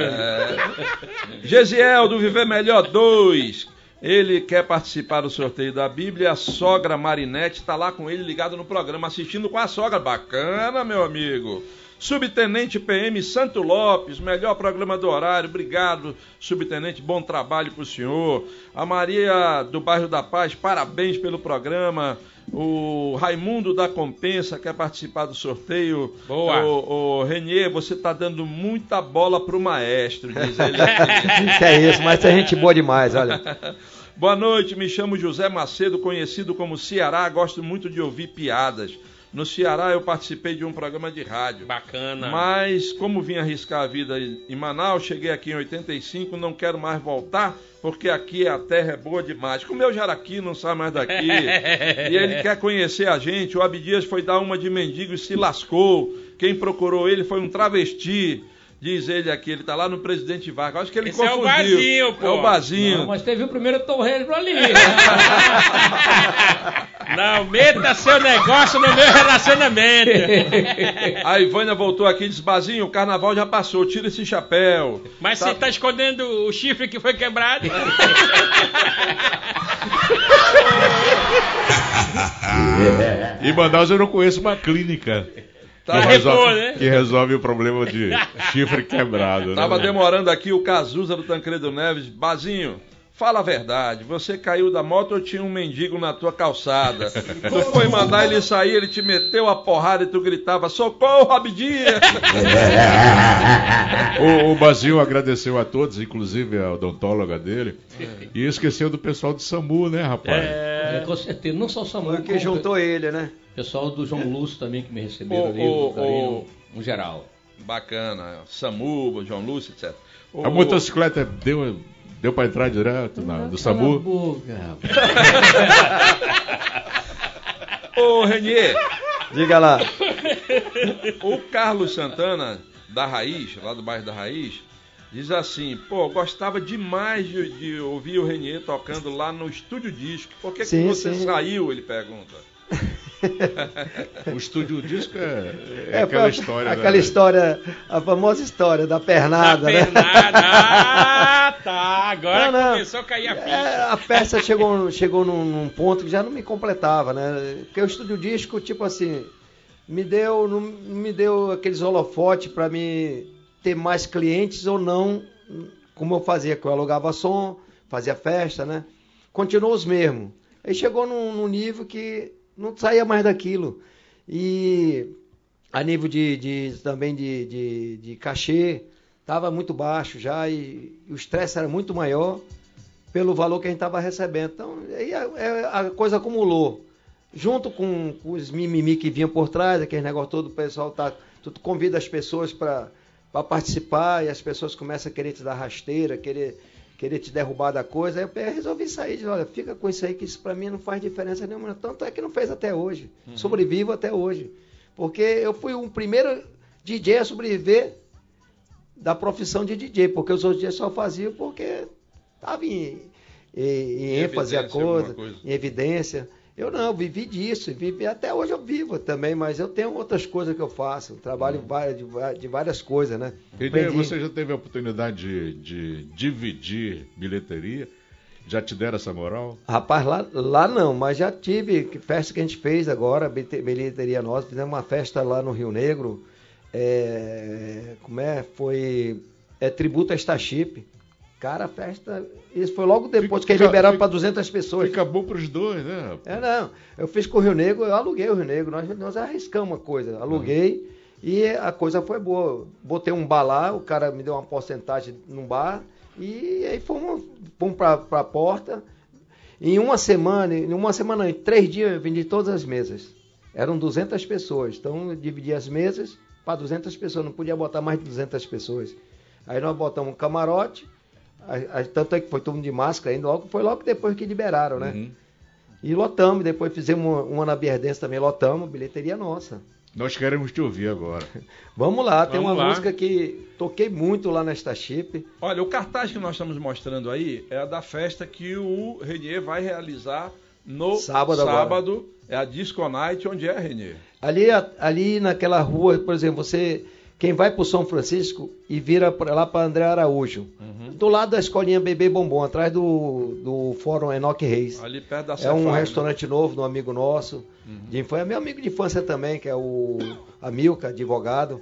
Gesiel do Viver Melhor 2. Ele quer participar do sorteio da Bíblia. A sogra Marinete está lá com ele ligado no programa, assistindo com a sogra. Bacana, meu amigo. Subtenente PM Santo Lopes, melhor programa do horário. Obrigado, subtenente. Bom trabalho para o senhor. A Maria do Bairro da Paz, parabéns pelo programa. O Raimundo da Compensa quer participar do sorteio. Boa. O, o Renier, você está dando muita bola pro maestro, diz ele. que é isso, mas é gente boa demais, olha. Boa noite, me chamo José Macedo, conhecido como Ceará. Gosto muito de ouvir piadas. No Ceará eu participei de um programa de rádio. Bacana. Mas, como vim arriscar a vida em Manaus, cheguei aqui em 85, não quero mais voltar, porque aqui a terra é boa demais. Como eu já era aqui, não sai mais daqui. e ele quer conhecer a gente. O Abdias foi dar uma de mendigo e se lascou. Quem procurou ele foi um travesti. Diz ele aqui, ele tá lá no Presidente Vargas. Acho que ele Esse é o confundiu. Bazinho, pô. É o Bazinho. Não, mas teve o primeiro torreiro ali. né? Não meta seu negócio no meu relacionamento. A Ivânia voltou aqui e disse: Bazinho, o carnaval já passou, tira esse chapéu. Mas Tá- você tá escondendo o chifre que foi quebrado. Em Manaus eu não conheço uma clínica Tava, que, resolve, repor, né? que resolve o problema de chifre quebrado. né? tava demorando aqui o Cazuza do Tancredo Neves. Bazinho, fala a verdade. Você caiu da moto ou tinha um mendigo na tua calçada? Tu foi mandar ele sair, ele te meteu a porrada e tu gritava: Socorro, Abdias! O, o Bazinho agradeceu a todos, inclusive a odontóloga dele, e esqueceu do pessoal do SAMU, né, rapaz? É, com certeza. Não só o Samuel, Foi que como juntou ele, né? Pessoal do João Lúcio também que me receberam O- ali, o- o carinho, o- no geral. Bacana, Samu, João Lúcio, etc. O- A motocicleta deu, deu pra entrar direto na, do SAMU? Ô, Renier, Diga lá. O Carlos Santana, da Raiz, lá do bairro da Raiz, diz assim: pô, gostava demais de, de ouvir o Renier tocando lá no Estúdio Disco. Por que, que Sim, você sim. saiu? Ele pergunta. O estúdio disco é, é É, aquela a- história. Aquela né? história, a famosa história da pernada, Da né? pernada. Ah, tá. Agora Não, não. começou a cair a ficha. É, a peça chegou, chegou num, num ponto que já não me completava, né? Porque o estúdio disco, tipo assim, me deu, não me deu aqueles holofotes para me ter mais clientes ou não, como eu fazia, que eu alugava som, fazia festa, né? Continuou os mesmos. Aí chegou num, num nível que não saía mais daquilo. E a nível de, de- também de, de, de cachê, estava muito baixo já e, e o estresse era muito maior pelo valor que a gente estava recebendo. Então, aí a, é- a coisa acumulou. Junto com, com os mimimi que vinham por trás, aquele negócio todo, o pessoal tá, tu convida as pessoas para participar e as pessoas começam a querer te dar rasteira, querer, querer te derrubar da coisa. Aí eu peguei, resolvi sair, disse, olha, fica com isso aí que isso para mim não faz diferença nenhuma. Tanto é que não fez até hoje. Sobrevivo até hoje. Porque eu fui o primeiro DJ a sobreviver da profissão de DJ, porque os outros dias só faziam porque estava em, em- em Em ênfase a coisa, coisa. em evidência. Eu não, vivi disso, vivi, até hoje eu vivo também, mas eu tenho outras coisas que eu faço, trabalho várias- de, de várias coisas, né? Aprendi. você já teve a oportunidade de, de dividir bilheteria? Já te deram essa moral? Rapaz, lá, lá não, mas já tive festa que a gente fez agora, bilhete- bilheteria nossa, fizemos uma festa lá no Rio Negro, é, como é, foi, é tributo a Starship. Cara, a festa, isso foi logo depois Fica- que eles liberaram para 200 pessoas. Fica bom pros dois, né? rapaz? É, não. Eu fiz com o Rio Negro, eu aluguei o Rio Negro. Nós, nós arriscamos uma coisa. Aluguei e a coisa foi boa. Botei um bar lá, o cara me deu uma porcentagem num bar. E aí fomos, fomos pra, pra porta. Em uma semana, em uma semana, em três dias, eu vendi todas as mesas. Eram 200 pessoas. Então eu dividi as mesas para 200 pessoas. Não podia botar mais de 200 pessoas. Aí nós botamos um camarote. A- a- tanto é que foi todo mundo de máscara ainda. Logo, foi logo depois que liberaram, né? Uhum. E lotamos, depois fizemos uma, uma na Bierdense também, lotamos, bilheteria nossa. Nós queremos te ouvir agora. Vamos lá, tem Vamos uma lá. música que toquei muito lá na Starship. Olha, o cartaz que nós estamos mostrando aí é a da festa que o Renier vai realizar no Sábado agora. sábado. É a Disco Night, onde é, Renier? Ali, ali naquela rua, por exemplo, você. Quem vai para São Francisco e vira pra lá para André Araújo. Uhum. Do lado da escolinha Bebê Bombom, atrás do, do Fórum Enoque Reis. Ali perto da É um Cefaz, né? restaurante novo de um amigo nosso, de infância, meu amigo de infância também, que é o Amilca, advogado.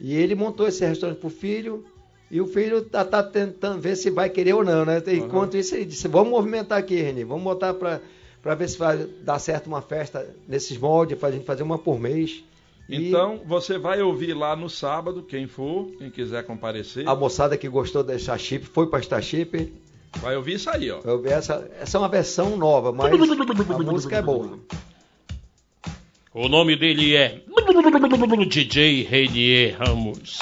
E ele montou esse restaurante pro filho, e o filho tá, tá tentando ver se vai querer ou não, né? Enquanto isso, ele disse, vamos movimentar aqui, Reni, vamos botar para ver se vai dar certo uma festa nesses moldes, gente fazer uma por mês. E Então, você vai ouvir lá no sábado, quem for, quem quiser comparecer, a moçada que gostou da Starship foi pra Starship. vai ouvir isso aí, ó. Essa, essa é uma versão nova, mas a música é boa. O nome dele é DJ Renier Ramos.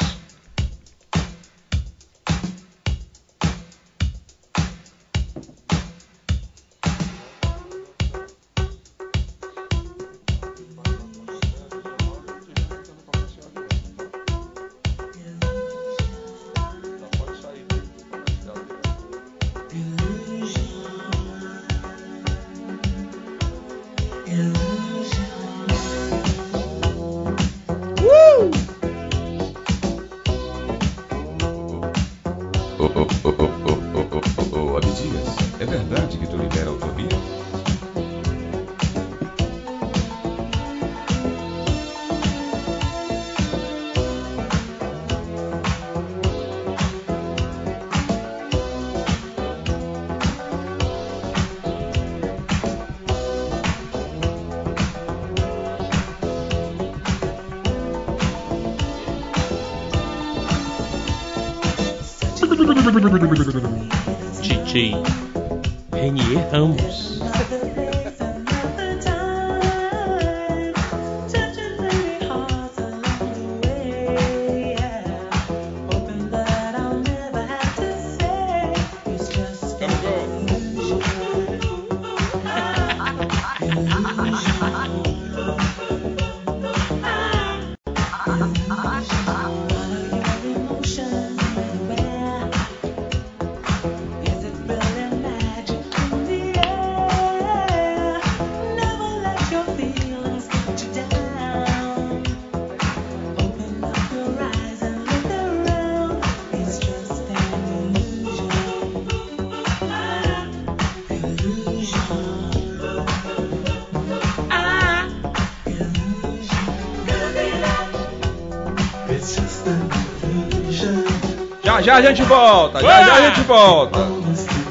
Já a gente volta, já já a gente volta.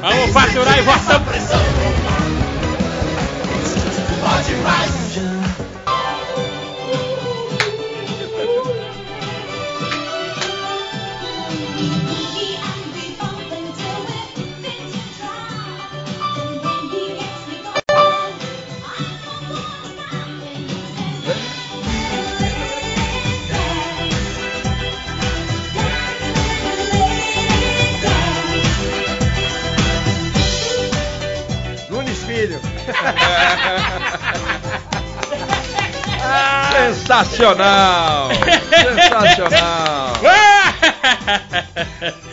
Vamos faturar e voltamos. Sensacional! Sensacional!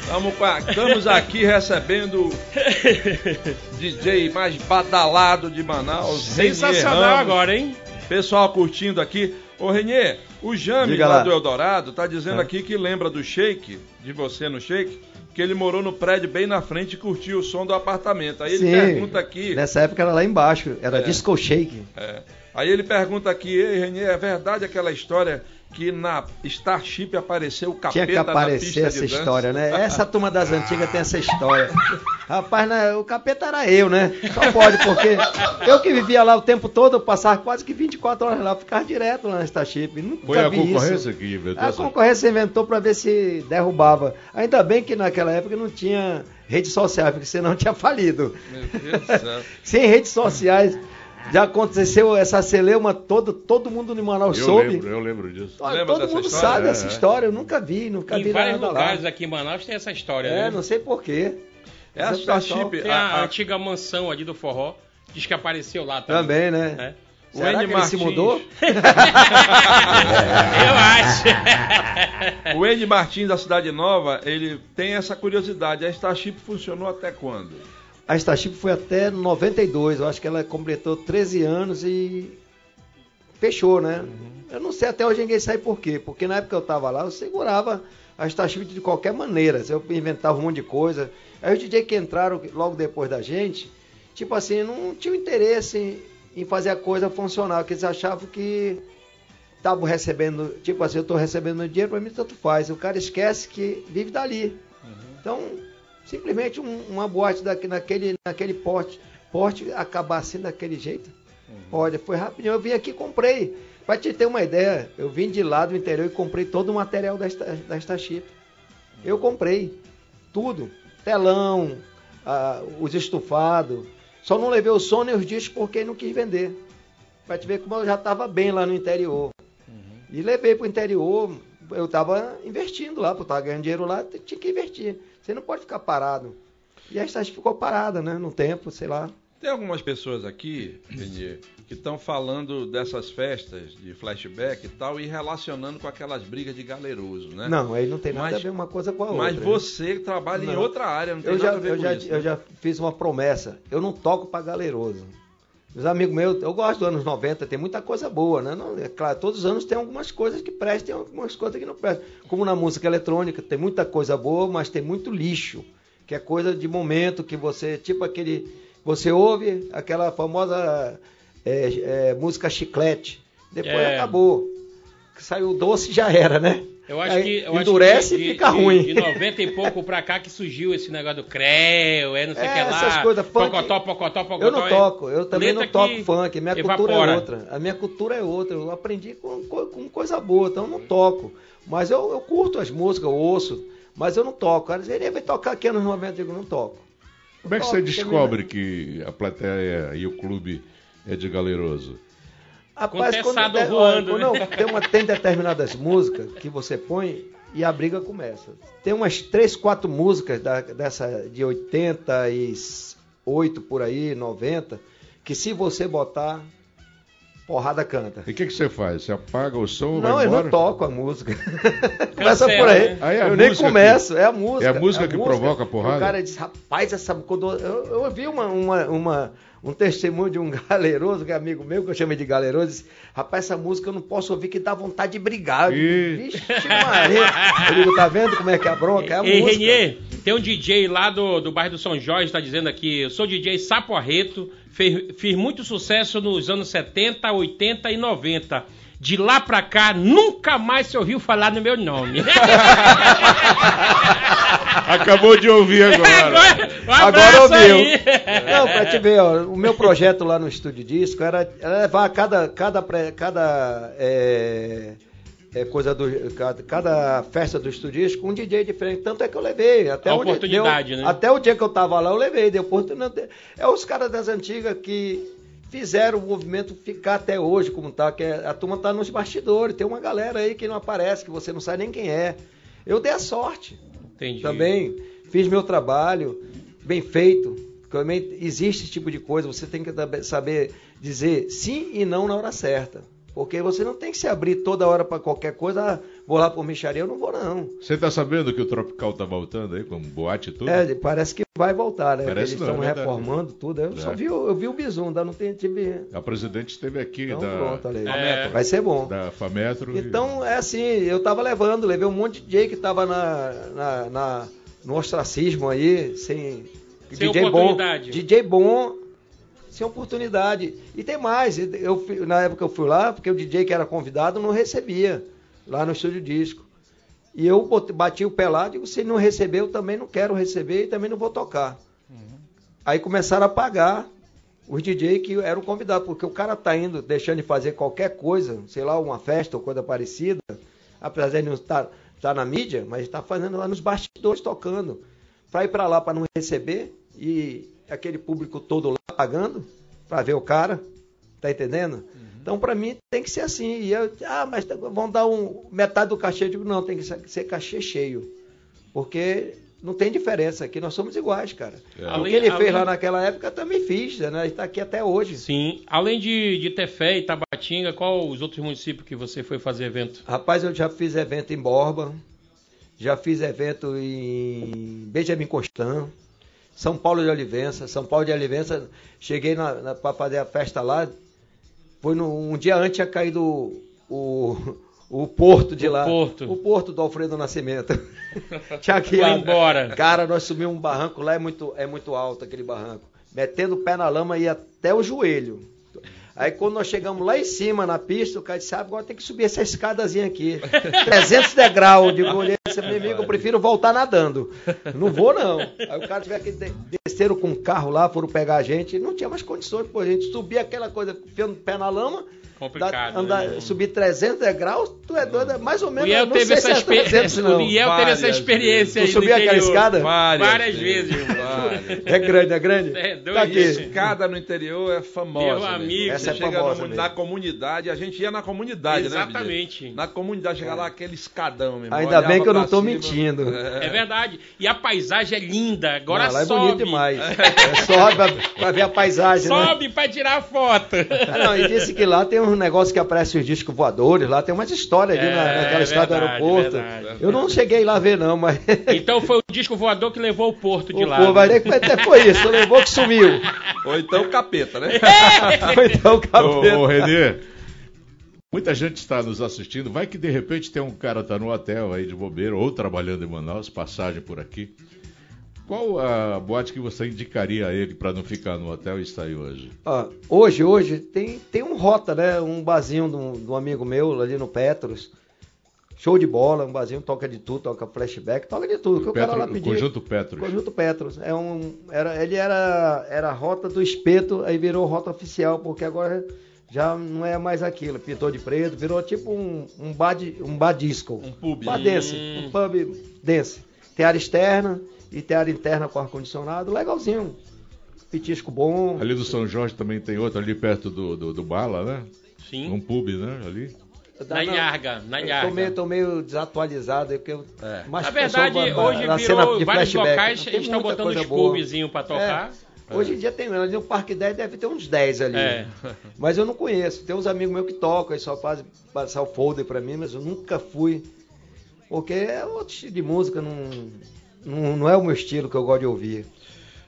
Estamos, aqui recebendo o DJ mais badalado de Manaus. Sensacional Ramos. agora, hein? Pessoal curtindo aqui. Ô Renier, o Jame Diga lá lá. do Eldorado tá dizendo É. aqui que lembra do Shake, de você no Shake, que ele morou no prédio bem na frente e curtiu o som do apartamento. Aí ele Sim. pergunta aqui. Nessa época era lá embaixo, era É. disco shake. É. Aí ele pergunta aqui, ei Renier, é verdade aquela história que na Starship apareceu o capeta Tinha que aparecer essa história, né? Essa turma das antigas tem essa história. Rapaz, né, o capeta era eu, né? Só pode, porque eu que vivia lá o tempo todo, eu passava quase que 24 horas lá, ficava direto lá na Starship. Nunca Foi a vi concorrência isso. que inventou A essa- concorrência inventou pra ver se derrubava. Ainda bem que naquela época não tinha rede social, porque senão tinha falido. Meu Deus do céu. Sem redes sociais, já aconteceu essa celeuma toda, todo mundo no Manaus Eu soube. lembro, eu lembro disso. Todo mundo história? sabe É, essa é. história, eu nunca vi, nunca Em vi vários nada lugares lá. aqui em Manaus tem essa história, É, né? não sei porquê. É a pessoal Starship. Tem a- a, a- antiga mansão ali do forró, diz que apareceu lá também. Também, né? É. O Será N. que ele se Martins. mudou? Eu acho. O Ed Martins da Cidade Nova, ele tem essa curiosidade. A Starship funcionou até quando? A Starship foi até 92, eu acho que ela completou 13 anos e fechou, né? Eu não sei até hoje ninguém sabe por quê, porque na época que eu tava lá, eu segurava a Starship de qualquer maneira, eu inventava um monte de coisa. Aí os DJ que entraram logo depois da gente, tipo assim, não tinham interesse em, fazer a coisa funcionar, porque eles achavam que estavam recebendo, tipo assim, eu tô recebendo dinheiro, pra mim tanto faz. O cara esquece que vive dali. Então, simplesmente um- uma boate daqui, naquele, naquele porte, porte acabar assim daquele jeito. Olha, foi rapidinho. Eu vim aqui e comprei. Pra te ter uma ideia, eu vim de lá do interior e comprei todo o material da, da Starship. Eu comprei tudo. Telão, ah, os estufados. Só não levei o som nem os discos porque não quis vender. Pra te ver como eu já estava bem lá no interior. E levei pro interior, eu tava investindo lá, porque eu tava ganhando dinheiro lá, tinha que investir. Você não pode ficar parado. E a Starship ficou parada, né? No tempo, sei lá. Tem algumas pessoas aqui, Renier, que estão falando dessas festas de flashback e tal e relacionando com aquelas brigas de galeroso, né? Não, aí não tem nada Mas- a ver uma coisa com a outra. Mas né? você trabalha em Não. outra área, não tem eu já, nada a ver eu, com já, isso. eu né? já fiz uma promessa. Eu não toco pra galeroso. Os amigos meus, eu gosto dos anos 90, tem muita coisa boa, né? Não, é claro, todos os anos tem algumas coisas que prestam, tem algumas coisas que não prestam. Como na música eletrônica, tem muita coisa boa, mas tem muito lixo, que é coisa de momento que você, tipo aquele, você ouve aquela famosa é, é, música chiclete, depois É. acabou. Que saiu doce já era, né? Eu acho que. Eu endurece acho que e fica de, ruim. De, de 90 e pouco pra cá que surgiu esse negócio do creu, é não sei o É, que lá. essas coisas, funk. Pocotó, pocotó, pocotó. Eu não é toco, eu também não toco funk, minha cultura evapora. é outra. A minha cultura é outra, eu aprendi com, co- com coisa boa, então eu não toco. Mas eu, eu curto as músicas, eu ouço, mas eu não toco. Cara, ele vai tocar aqui anos 90, eu digo, não toco. Como é que Toco, você descobre que a plateia e o clube é de galeroso? Rapaz, Contestado quando, voando, quando né? tem, uma, tem determinadas músicas que você põe e a briga começa. Tem umas três, quatro músicas da- dessa de 88 por aí, 90, que se você botar, porrada canta. E o que, que você faz? Você apaga o som, Não, vai eu embora? não toco a música. Começa por aí. né? Aí é a eu nem música começo, é a música. é a música que provoca a porrada? O cara diz, rapaz, essa. Quando eu, eu ouvi uma, uma, uma- um testemunho de um galeroso, que é amigo meu, que eu chamei de galeroso, disse, rapaz, essa música eu não posso ouvir que dá vontade de brigar. Vixe, Maria. Eu digo, tá vendo como é que é a bronca? É a Ei, música. Renier, tem um DJ lá do, do bairro do São Jorge, tá dizendo aqui, eu sou DJ Sapo Arreto, fez- fiz muito sucesso nos anos 70, 80 e 90. De lá pra cá, nunca mais se ouviu falar no meu nome. Acabou de ouvir agora. Um Agora ouviu. aí. Não, pra te ver, ó, o meu projeto lá no Estúdio Disco era, era levar cada, cada, cada é, é, coisa do, cada, cada festa do Estúdio Disco um DJ diferente. Tanto é que eu levei. Até A onde oportunidade, deu- né? Até o dia que eu tava lá, eu levei. Deu oportunidade. É os caras das antigas que fizeram o movimento ficar até hoje como tá, que é- a turma tá nos bastidores. Tem uma galera aí que não aparece, que você não sabe nem quem é. Eu dei a sorte Entendi. também fiz meu trabalho bem feito. Também existe esse tipo de coisa, você tem que saber dizer sim e não na hora certa. Porque você não tem que se abrir toda hora para qualquer coisa. Ah, vou lá por micharia, eu não vou não. Você tá sabendo que o Tropical tá voltando aí, com boate e tudo? É, parece que vai voltar, né? Parece Eles estão é reformando tudo. Eu só É. vi, o- eu vi o bisu, ainda não tem, tive. A presidente esteve aqui Então da, pronto, aí. É. Vai ser bom. da Fametro. e- Então, é assim, eu tava levando, levei um monte de DJ que tava na, na, na- no ostracismo aí, sem, Sem DJ oportunidade. bom, DJ bom, sem oportunidade. E tem mais, eu, na época eu fui lá, porque o DJ que era convidado não recebia, lá no estúdio disco. E eu bati o pé lá, digo, se não recebeu, eu também não quero receber e também não vou tocar. Aí começaram a pagar os DJ que eram convidados, porque o cara tá indo, deixando de fazer qualquer coisa, sei lá, uma festa ou coisa parecida, apesar de não estar tá na mídia, mas está fazendo lá nos bastidores tocando. Para ir para lá para não receber e aquele público todo lá pagando para ver o cara, tá entendendo? Então para mim tem que ser assim. E eu, ah, mas tá- vão dar um metade do cachê, eu digo, não, tem que ser, cachê cheio. Porque não tem diferença, aqui nós somos iguais, cara. É. O Além- que ele além- fez lá naquela época eu também fiz, né? Está aqui até hoje. Sim. Além de, de Tefé e Tabatinga, qual os outros municípios que você foi fazer evento? Rapaz, eu já fiz evento em Borba, já fiz evento em Benjamin Constant, São Paulo de Olivença. São Paulo de Olivença, cheguei para fazer a festa lá. Foi no, um dia antes tinha caído o, o porto de O lá. porto. O porto do Alfredo Nascimento. tinha que Foi embora. Cara, nós subimos um barranco lá, é muito, é muito alto aquele barranco. Metendo o pé na lama e até o joelho. Aí quando nós chegamos lá em cima na pista, o cara disse, "Ah, agora tem que subir essa escadazinha aqui. 300 degraus. Digo, olhei, esse meu amigo, eu prefiro voltar nadando. Não vou não. Aí o cara tiver que de- desceram com o carro lá, foram pegar a gente, não tinha mais condições, pô, a gente subir aquela coisa, enfiando o pé na lama, Complicado, dá- andar, né? subir 300 degraus, tu é doido, é mais ou O menos, Iel não teve sei essa se é experiência. 300 não. O Iel teve essa Várias experiência vezes. aí. Tu subiu no aquela interior. escada? Várias, vezes, irmão. Várias. É grande, é grande? É doido Tá aqui. isso. Escada no interior é famosa. Meu né? amigo. Essa é chega famosa no- mesmo. na comunidade, a gente ia na comunidade, né? Exatamente. Na comunidade, chegar lá aquele escadão, meu irmão. Ainda bem que eu não tô cima. mentindo. É verdade. E a paisagem é linda. Agora Não, lá é sobe. bonito demais. É sobe pra, pra ver a paisagem, né? Sobe pra tirar foto. Ah, não, e disse que lá tem um negócio que aparece os discos voadores, lá tem umas histórias ali na, É, naquela estrada do aeroporto. verdade. Eu não cheguei lá a ver, não, mas. Então foi o disco voador que levou o porto de o lá. vai dizer que até foi isso, levou que sumiu. Ou então capeta, né? Ou então o cabelo. Ô, ô Renê, muita gente está nos assistindo. Vai que de repente tem um cara tá no hotel aí de bobeira ou trabalhando em Manaus, passagem por aqui. Qual a boate que você indicaria a ele para não ficar no hotel e sair hoje? Ó, hoje, hoje, tem, tem um rota, né? Um barzinho de um, de um amigo meu ali no Petros. Show de bola, um barzinho toca de tudo, toca flashback, toca de tudo. que o cara Petro- lá o pediu. Conjunto Petros. Conjunto Petros. É um, era, ele era, era a rota do espeto, aí virou rota oficial, porque agora já não é mais aquilo. Pintou de preto, virou tipo um, um, bar, de, um bar disco. Um pub. Bar dance, Hum. um pub dance. Tem área externa e tem área interna com ar-condicionado, legalzinho. Petisco bom. Ali do São Jorge também tem outro, ali perto do, do, do Bala, né? Sim. Um pub, né? Ali. Na não. Ilharga, na Eu Ilharga. tô meio, tô meio desatualizado, porque eu, É. mais Na verdade, hoje na virou cena de vários flashback. locais, eles estão botando boa. pubzinhos pra tocar. É. Hoje em dia tem, ali no Parque 10 deve ter uns 10 ali. É. Mas eu não conheço. Tem uns amigos meus que tocam e só fazem passar o folder pra mim, mas eu nunca fui. Porque é outro estilo de música, não, não, não é o meu estilo que eu gosto de ouvir.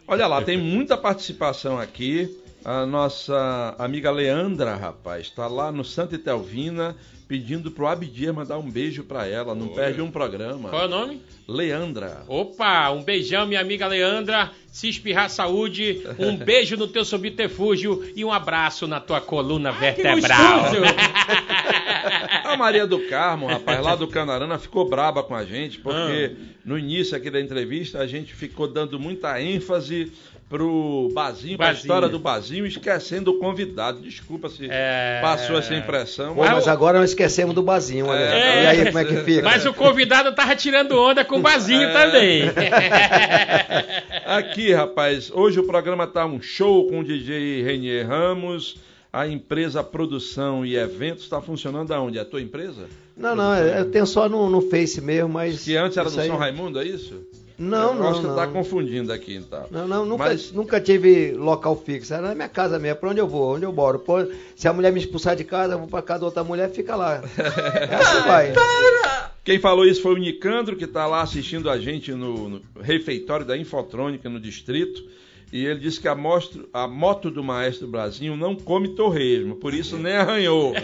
Olha lá, tem muita participação aqui. A nossa amiga Leandra, rapaz, está lá no Santa Etelvina pedindo pro Abdias mandar um beijo pra ela. Não perde um programa. Qual é o nome? Leandra. Opa, um beijão, minha amiga Leandra. Se espirrar saúde, um beijo no teu subterfúgio e um abraço na tua coluna vertebral. Ah, Maria do Carmo, rapaz, lá do Canarana, ficou braba com a gente, porque Ah. no início aqui da entrevista a gente ficou dando muita ênfase pro Bazinho, pra história do Bazinho, esquecendo o convidado. Desculpa se É. passou essa impressão. Pô, mas agora nós esquecemos do Bazinho, olha. É. E aí, como é que fica? Mas o convidado tava tirando onda com o Bazinho É. também. Aqui, rapaz, hoje o programa tá um show com o DJ Renier Ramos. A empresa Produção e Eventos está funcionando aonde? É a tua empresa? Não, não, eu tenho só no, no Face mesmo, mas. Que antes era do aí- São Raimundo, é isso? Não, Eu não. acho que não. tá confundindo aqui, então. Não, não, nunca, Mas- nunca tive local fixo. Era na minha casa mesmo, pra onde eu vou, onde eu moro. Pô, se a mulher me expulsar de casa, eu vou pra casa da outra mulher fica lá. É assim vai. Quem falou isso foi o Nicandro, que está lá assistindo a gente no, no refeitório da Infotrônica no distrito. E ele disse que a, mostro- a moto do Maestro Brasil não come torresmo, por isso nem arranhou.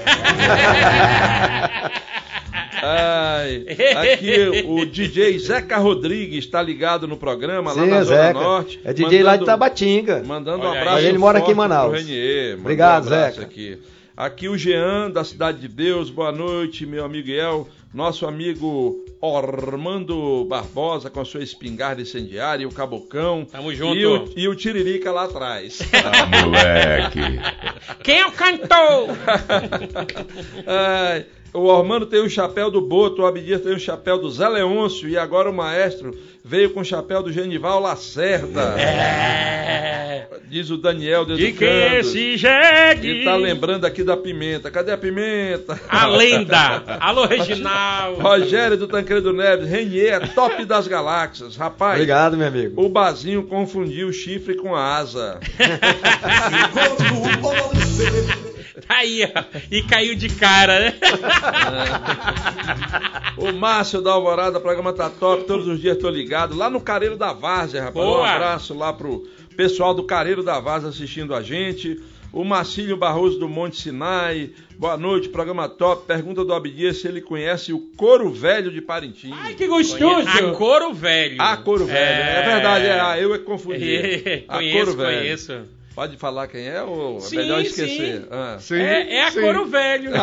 Ai, aqui o DJ Zeca Rodrigues está ligado no programa lá Sim, na é Zona Zeca. Norte. É DJ lá de mandando- Tabatinga. Mandando um Olha aí. abraço. Mas ele mora aqui em Manaus. Renier. Obrigado, um Zeca. Aqui. aqui o Jean, da Cidade de Deus. Boa noite, meu amigo El. Nosso amigo Ormando Barbosa com a sua espingarda incendiária, o Cabocão. Tamo junto. E o, e o Tiririca lá atrás. Ah, moleque. Quem é o cantor? Ai, o Ormando tem o chapéu do Boto, o Abdias tem o chapéu do Zé Leôncio e agora o maestro veio com o chapéu do Genival Lacerda. É. Diz o Daniel De que esse jegue. E tá lembrando aqui da pimenta. Cadê a pimenta? A lenda. Alô, Reginaldo. Rogério do Tancredo Neves, Renier, top das galáxias. Rapaz, Obrigado, meu amigo. o Bazinho confundiu o chifre com a asa. Tá aí, ó. E caiu de cara, né? O Márcio da Alvorada, o programa tá top, todos os dias tô ligado. Lá no Careiro da Várzea, rapaz. Um Boa. abraço lá pro pessoal do Careiro da Várzea assistindo a gente. O Marcílio Barroso do Monte Sinai. Boa noite, programa top. Pergunta do Abdias se ele conhece o Couro Velho de Parintins. Ai, que gostoso. A couro velho. A Couro Velho. É, verdade, é, ah, eu é que confundi. A conheço, Couro Velho. conheço. Pode falar quem é ou é Sim, melhor esquecer? sim. Ah. Sim, É, é a sim. couro velho.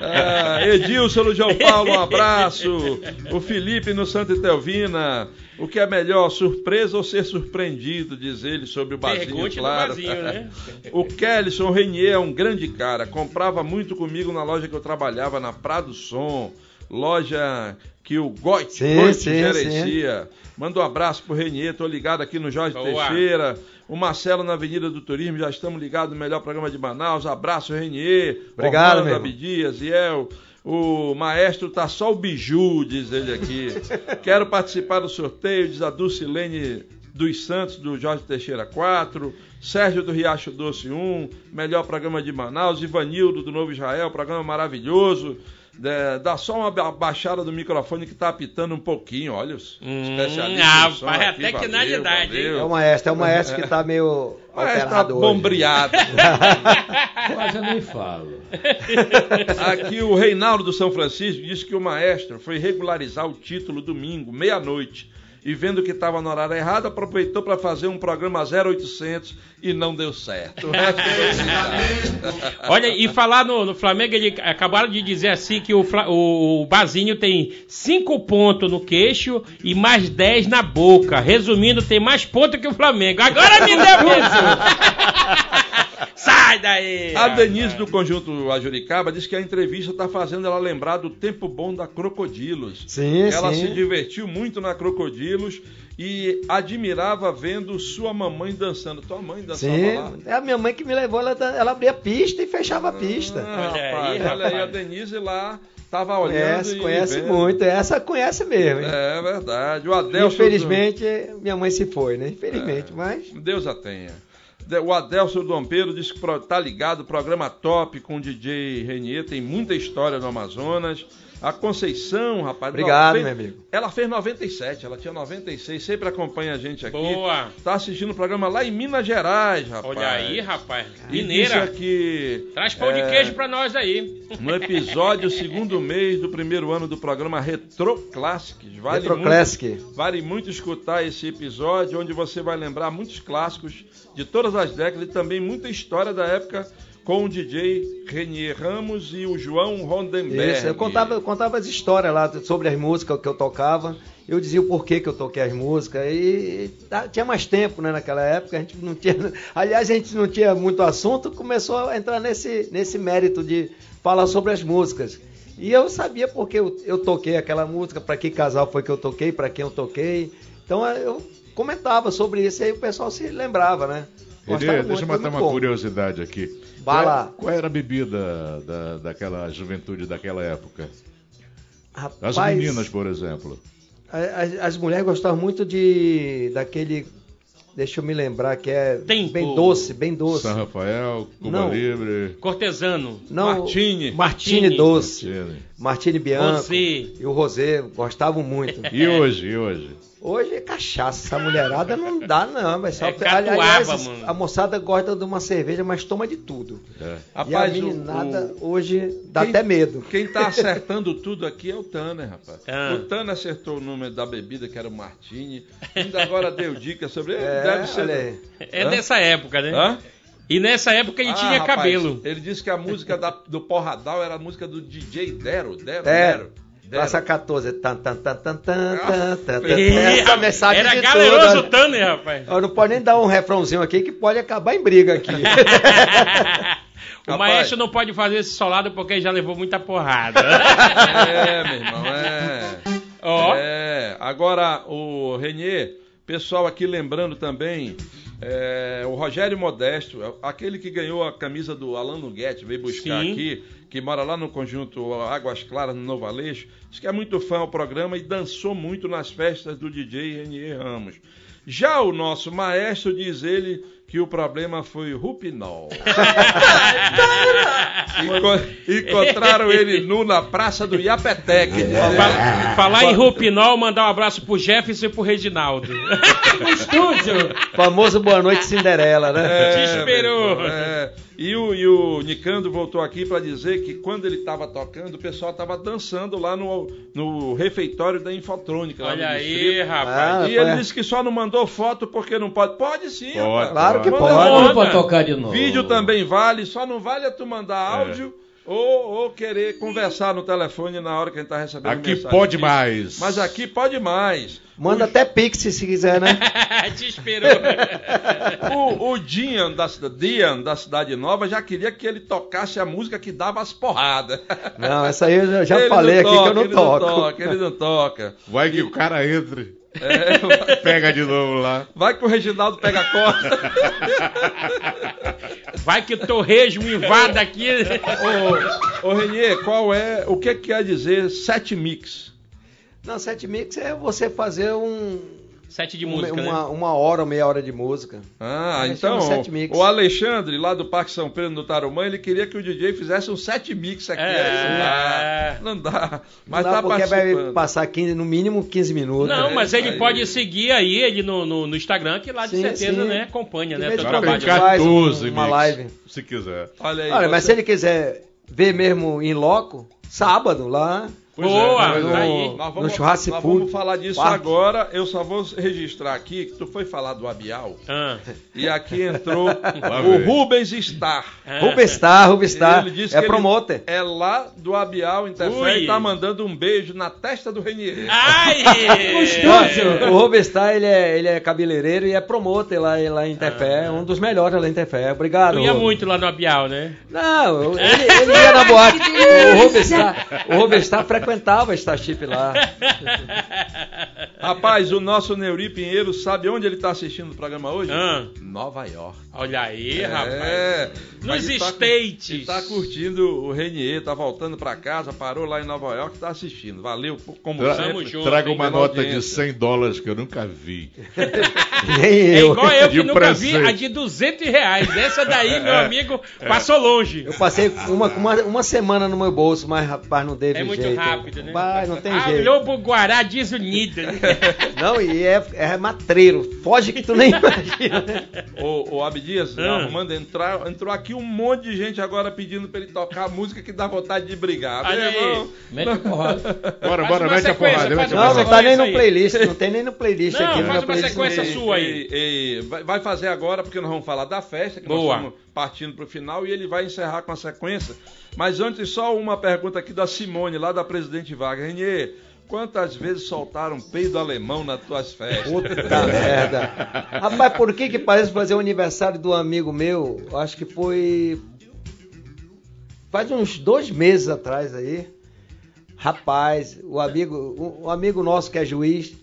Ah, Edilson no João Paulo, um abraço. O Felipe no Santa Etelvina. O que é melhor, surpresa ou ser surpreendido? Diz ele sobre o do claro. Bazinho, né? O Kellison Renier é um grande cara. Comprava muito comigo na loja que eu trabalhava, na Prado Som. Loja que o Goit, Sim, Goit sim, gerencia. Manda um abraço pro Renier, tô ligado aqui no Jorge Boa. Teixeira. O Marcelo na Avenida do Turismo, já estamos ligados no melhor programa de Manaus. Abraço, Renier. Obrigado, Orlando meu. Abdias, Iel. O maestro tá só o biju, diz ele aqui. Quero participar do sorteio, diz a Dulcilene dos Santos, do Jorge Teixeira 4. Sérgio do Riacho Doce 1. Melhor programa de Manaus. Ivanildo do Novo Israel, programa maravilhoso. É, dá só uma ba- baixada do microfone que tá apitando um pouquinho. Olha, os Hum, especialistas. ah, pai, aqui, até que na valeu. É o maestro, é o maestro que tá meio Mas tá bombriado. Mas eu nem falo. Aqui o Reinaldo do São Francisco disse que o maestro foi regularizar o título domingo, meia-noite. E vendo que estava no horário errado, aproveitou para fazer um programa 0800 e não deu certo. É Olha, e falar no, no Flamengo, ele acabaram de dizer assim que o, o, o Bazinho tem 5 pontos no queixo e mais 10 na boca. Resumindo, tem mais pontos que o Flamengo. Agora me deu isso! Sai daí! A Denise do Conjunto Ajuricaba disse que a entrevista está fazendo ela lembrar do tempo bom da Crocodilos. Sim, ela sim. se divertiu muito na Crocodilos e admirava vendo sua mamãe dançando. Tua mãe dançava lá? Sim, é a minha mãe que me levou, ela, ela abria a pista e fechava a pista. Ah, Olha rapaz, aí, olha aí, a. Denise lá tava olhando Conhece, e conhece vendo. muito. Essa conhece mesmo. hein? É verdade. O Adelson. Infelizmente, minha mãe se foi, né? Infelizmente, mas. Deus a tenha. O Adelson Dom Pedro disse que pro- tá ligado, programa top com o DJ Renier, tem muita história no Amazonas. A Conceição, rapaz. Obrigado, fez- meu amigo. Ela fez 97, ela tinha 96, sempre acompanha a gente aqui. Boa! Tá assistindo o programa lá em Minas Gerais, rapaz. Olha aí, rapaz. Mineira. aqui. Traz pão é, de queijo pra nós aí. No episódio, segundo mês do primeiro ano do programa Retro Classics. Vale Retro muito, Classic. Vale muito escutar esse episódio, onde você vai lembrar muitos clássicos de todas as décadas e também muita história da época com o DJ Renier Ramos e o João Rondenberg. Isso, eu contava, eu contava as histórias lá sobre as músicas que eu tocava. Eu dizia o porquê que eu toquei as músicas. E, tá- tinha mais tempo, né, naquela época. A gente não tinha. Aliás, a gente não tinha muito assunto, começou a entrar nesse, nesse mérito de falar sobre as músicas. E eu sabia porque eu, eu toquei aquela música, para que casal foi que eu toquei, para quem eu toquei. Então eu comentava sobre isso e aí o pessoal se lembrava, né? Ele, muito, deixa eu foi matar uma bom. curiosidade aqui. Qual, lá. qual era a bebida da, daquela juventude daquela época? As Rapaz, meninas, por exemplo. As, as mulheres gostavam muito de daquele, deixa eu me lembrar que é Tempo. bem doce, bem doce. São Rafael, Cuba Não. Livre, Cortesano. Não, Martini. Martini doce, Martini. Martini Bianco Rosé. e o Rosé gostavam muito. E hoje, e hoje? Hoje é cachaça, essa mulherada não dá não, mas só É catuaba, aliás, mano. a moçada gosta de uma cerveja, mas toma de tudo. É. Rapaz, e a o- meninada o- hoje dá Quem- até medo. Quem tá acertando tudo aqui é o Tanner, rapaz. Ah. O Tanner acertou o número da bebida, que era o Martini. Ainda agora deu dica sobre ele. É, deve ser. olha aí. É Hã? dessa época, né? Hã? E nessa época ele Ah, tinha rapaz, cabelo. Ele disse que a música da- do Porradal era a música do DJ Dero. Dero, É, Dero. Praça 14. Tan, tan, tan, tan, tan, tan, tan, tan. Ih, Essa mensagem Era de galeroso o Tanner, rapaz. ó. Não pode nem dar um refrãozinho aqui que pode acabar em briga aqui. o Rapaz. maestro não pode fazer esse solado porque já levou muita porrada. É, meu irmão, é. Ó. É, agora o Renier, pessoal aqui lembrando também, é, o Rogério Modesto, aquele que ganhou a camisa do Alan Nuguete, veio buscar Sim. aqui, que mora lá no conjunto Águas Claras, no Novo Aleixo, diz que é muito fã ao programa e dançou muito nas festas do DJ Renier Ramos. Já o nosso maestro diz ele que o problema foi o Rupinol. Enco- Encontraram ele nu na praça do Iapetec. Fala- Falar em Rupinol, mandar um abraço pro Jefferson e pro Reginaldo. no estúdio. Famoso Boa Noite Cinderela, né? Te esperou. é. E, o, e o Nicandro voltou aqui para dizer que quando ele estava tocando, o pessoal estava dançando lá no, no refeitório da Infotrônica. lá Olha no aí, distrito. rapaz. Ah, E ele foi- disse que só não mandou foto porque não pode. Pode sim, Pode, rapaz. Claro que Manda pode. Vamos pra tocar de novo. Vídeo também vale, só não vale é tu mandar áudio ou, ou querer conversar no telefone na hora que a gente tá recebendo Aqui mensagem. pode mais. Mas aqui pode mais. Manda até pix se quiser, né? Te esperou. O, o Dian da, Dian da Cidade Nova já queria que ele tocasse a música que dava as porradas. Não, essa aí eu já, já falei não aqui que eu toca, não ele toco. Não toca, ele não toca. Vai que o cara entre, É, pega de novo lá. vai que o Reginaldo pega a corda. Vai que o torresmo invada aqui. ô, ô Renier, qual é, o que quer dizer set mix? Não, set mix é você fazer um, Sete de música, uma, né? uma hora ou meia hora de música. Ah, É, então o Alexandre, lá do Parque São Pedro, no Tarumã, ele queria que o DJ fizesse um set mix aqui. É. Não dá, não dá. Mas não dá tá porque vai passar 15, no mínimo 15 minutos. Não, É, mas ele aí. pode seguir aí ele no, no, no Instagram, que lá de Sim, certeza, sim. né, acompanha, né, teu trabalho. gente faz 14 uma mix, live. se quiser. Olha aí. Olha, mas você- se ele quiser ver mesmo em loco, sábado lá. Pois Boa, é, no- tá aí. Nós no vamos, churrasco nós vamos falar disso parque. agora. Eu só vou registrar aqui que tu foi falar do Abial Ah, e aqui entrou o. Rubens Star. ah. Rubestar, Rubestar. Ele disse É que ele promoter. É lá do Abial Interfé Ui. e tá mandando um beijo na testa do Renier. Ai! O Rubestar, ele é, ele é cabeleireiro e é promoter lá, lá em Tefé. Um dos melhores lá em Tefé. Obrigado. Tu ia Rubens. muito lá no Abial, né? Não, ele, ele ia na boate. O Rubestar, o Rubestar frequentava a Starship lá. Rapaz, o nosso Neuri Pinheiro sabe onde ele tá assistindo o programa hoje? Ah. Nova York. Olha aí, rapaz. É, Nos mas ele tá- States. Ele tá curtindo o Renier, tá voltando pra casa, parou lá em Nova York e tá assistindo. Valeu, como Tra- sempre. Junto, Traga uma nota de audiência. 100 dólares que eu nunca vi. Nem É eu. igual eu que o nunca vi presente? a de 200 reais. Essa daí, meu amigo, passou longe. Eu passei uma, uma, uma semana no meu bolso, mas rapaz, não teve É muito jeito. hein? Rápido, né? Vai, não tem ah, jeito. Lobo Guará desunido. né? Não, e é, é matreiro. Foge que tu nem imagina. Ô, ô Abdias, Ah. arrumando entrar, entrou aqui um monte de gente agora pedindo pra ele tocar música que dá vontade de brigar. Olha aí. Mete a porrada. Bora, bora, mete a porrada, mete a Não, não tá nem no playlist. Não tem nem no playlist Não, aqui. faz uma playlist sequência tem. sua aí. E- e- vai fazer agora, porque nós vamos falar da festa, que Boa. nós estamos partindo pro final, e ele vai encerrar com a sequência. Mas antes, só uma pergunta aqui da Simone, lá da Presidente Vargas. Renier, quantas vezes soltaram peido alemão nas tuas festas? Puta merda. Rapaz, por que que parece fazer o aniversário do amigo meu? Acho que foi. Faz uns dois meses atrás aí. Rapaz, o amigo, o, o amigo nosso que é juiz,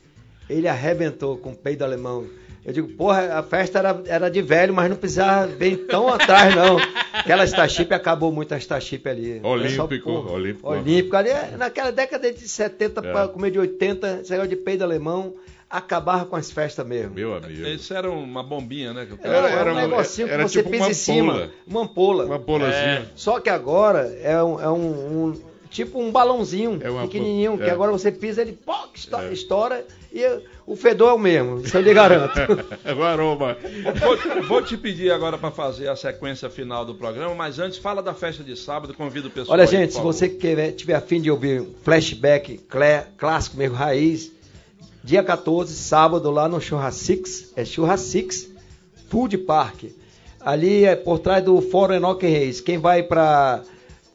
ele arrebentou com o peido alemão. Eu digo, porra, a festa era, era de velho, mas não precisava bem tão atrás, não. Aquela Starship acabou muito a Starship ali. Olímpico, porra, Olímpico. Olímpico. Ali, é- naquela década de 70 É. para comer de 80, esse negócio de peido alemão acabava com as festas mesmo. Meu amigo. Isso era uma bombinha, né? Era, era, era um negocinho era que você tipo pisa em cima. Uma ampola. Uma polazinha. Só que agora é um, é um- um- tipo um balãozinho É uma pequenininho, ampola, que é. agora você pisa, ele esto- É. estoura e o fedor é o mesmo, isso eu lhe garanto. O aroma. Vou, vou te pedir agora para fazer a sequência final do programa, mas antes fala da festa de sábado, convido o pessoal. Olha, aí, gente, se você quer, tiver afim de ouvir um flashback clé- clássico mesmo, raiz, dia 14, sábado, lá no Churras Six, é Churras Six Food Park. Ali é por trás do Fórum Enoque Reis. Quem vai para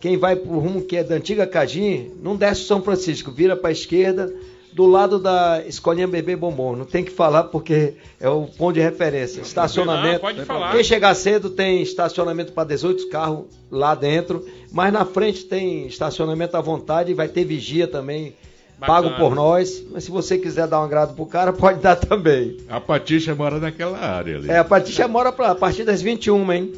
quem vai pro rumo que é da antiga Cagim, não desce o São Francisco, vira para a esquerda, do lado da Escolinha Bebê Bombom. Não tem que falar porque é o ponto de referência. Estacionamento. Não, pode falar. Quem chegar cedo tem estacionamento para 18 carros lá dentro, mas na frente tem estacionamento à vontade e vai ter vigia também, Bacana. pago por nós. Mas se você quiser dar um agrado pro cara, pode dar também. A Patixa mora naquela área ali. É, a Patixa mora pra, a partir das 21, hein?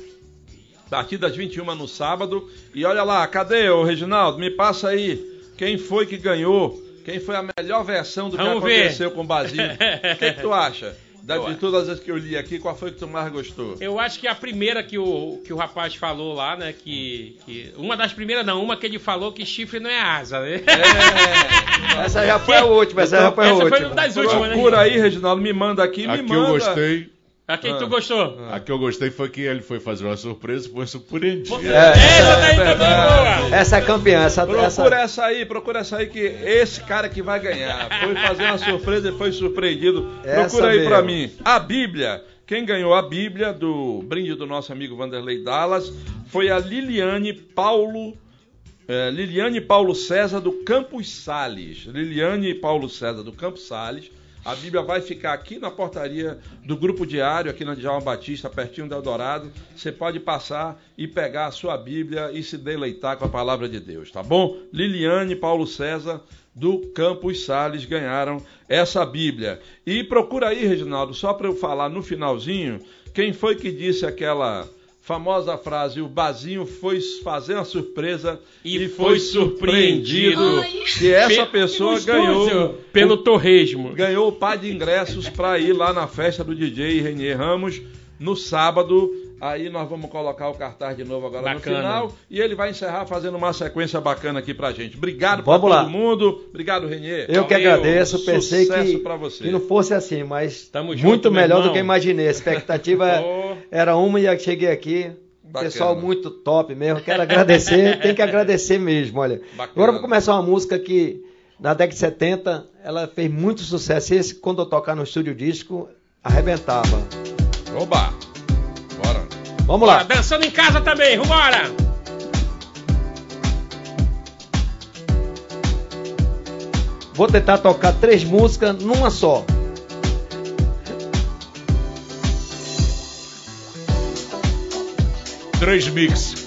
A partir das 21 no sábado. E olha lá, cadê o Reginaldo? Me passa aí. Quem foi que ganhou? Quem foi a melhor versão do que Vamos ver. aconteceu com o Basinho? O que, que tu acha? Da- de todas as que eu li aqui, qual foi que tu mais gostou? Eu acho que a primeira que o, que o rapaz falou lá, né? Que, que. Uma das primeiras, não, uma que ele falou que chifre não é asa, né? É. Essa já foi a última, essa já foi a Essa foi última. uma das últimas, né? Procura aí, Reginaldo, me manda aqui, me A que manda. eu gostei. A quem Ah. tu gostou? A que eu gostei foi que ele foi fazer uma surpresa e foi surpreendido. É. Essa daí também verdade. boa! Essa é campeã, essa, Procura essa essa aí, procura essa aí que esse cara que vai ganhar. Foi fazer uma surpresa e foi surpreendido. Essa Procura aí pra mesmo. mim. A Bíblia. Quem ganhou a Bíblia do brinde do nosso amigo Vanderlei Dallas foi a Liliane Paulo. eh, Liliane Paulo César do Campos Sales. Liliane Paulo César do Campos Sales. A Bíblia vai ficar aqui na portaria do Grupo Diário, aqui na Djalma Batista, pertinho do Eldorado. Você pode passar e pegar a sua Bíblia e se deleitar com a palavra de Deus, tá bom? Liliane e Paulo César do Campos Sales ganharam essa Bíblia. E procura aí, Reginaldo, só para eu falar no finalzinho, quem foi que disse aquela famosa frase: o Bazinho foi fazer uma surpresa E foi surpreendido. Que essa Pe- pessoa ganhou Pelo torresmo. ganhou o par de ingressos para ir lá na festa do DJ Renier Ramos no sábado. Aí nós vamos colocar o cartaz de novo agora Bacana. no final e ele vai encerrar fazendo uma sequência bacana aqui pra gente. Obrigado Vamos pra lá. todo mundo. Obrigado, Renier. eu que Valeu. agradeço, pensei Sucesso que, pra você. que não fosse assim, mas Tamo junto, muito melhor irmão. do que imaginei. A expectativa Oh. era uma e eu cheguei aqui. Bacana. Pessoal muito top mesmo. Quero agradecer, tem que agradecer mesmo, olha. Bacana. Agora eu vou começar uma música que na década de 70 ela fez muito sucesso. Esse quando eu tocar no estúdio disco arrebentava. Oba! Vamos lá. dançando em casa também, vambora! Vou tentar tocar três músicas numa só. Três mix.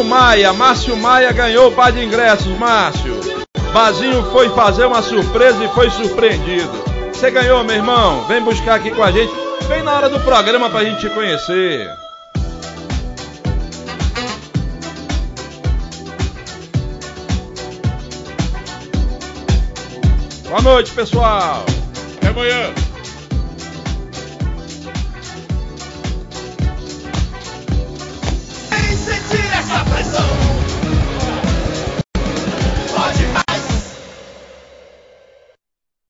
Márcio Maia, Márcio Maia ganhou o par de ingressos, Márcio. Bazinho foi fazer uma surpresa e foi surpreendido. Você ganhou, meu irmão. Vem buscar aqui com a gente. Vem na hora do programa pra gente te conhecer. Boa noite, pessoal. Até amanhã.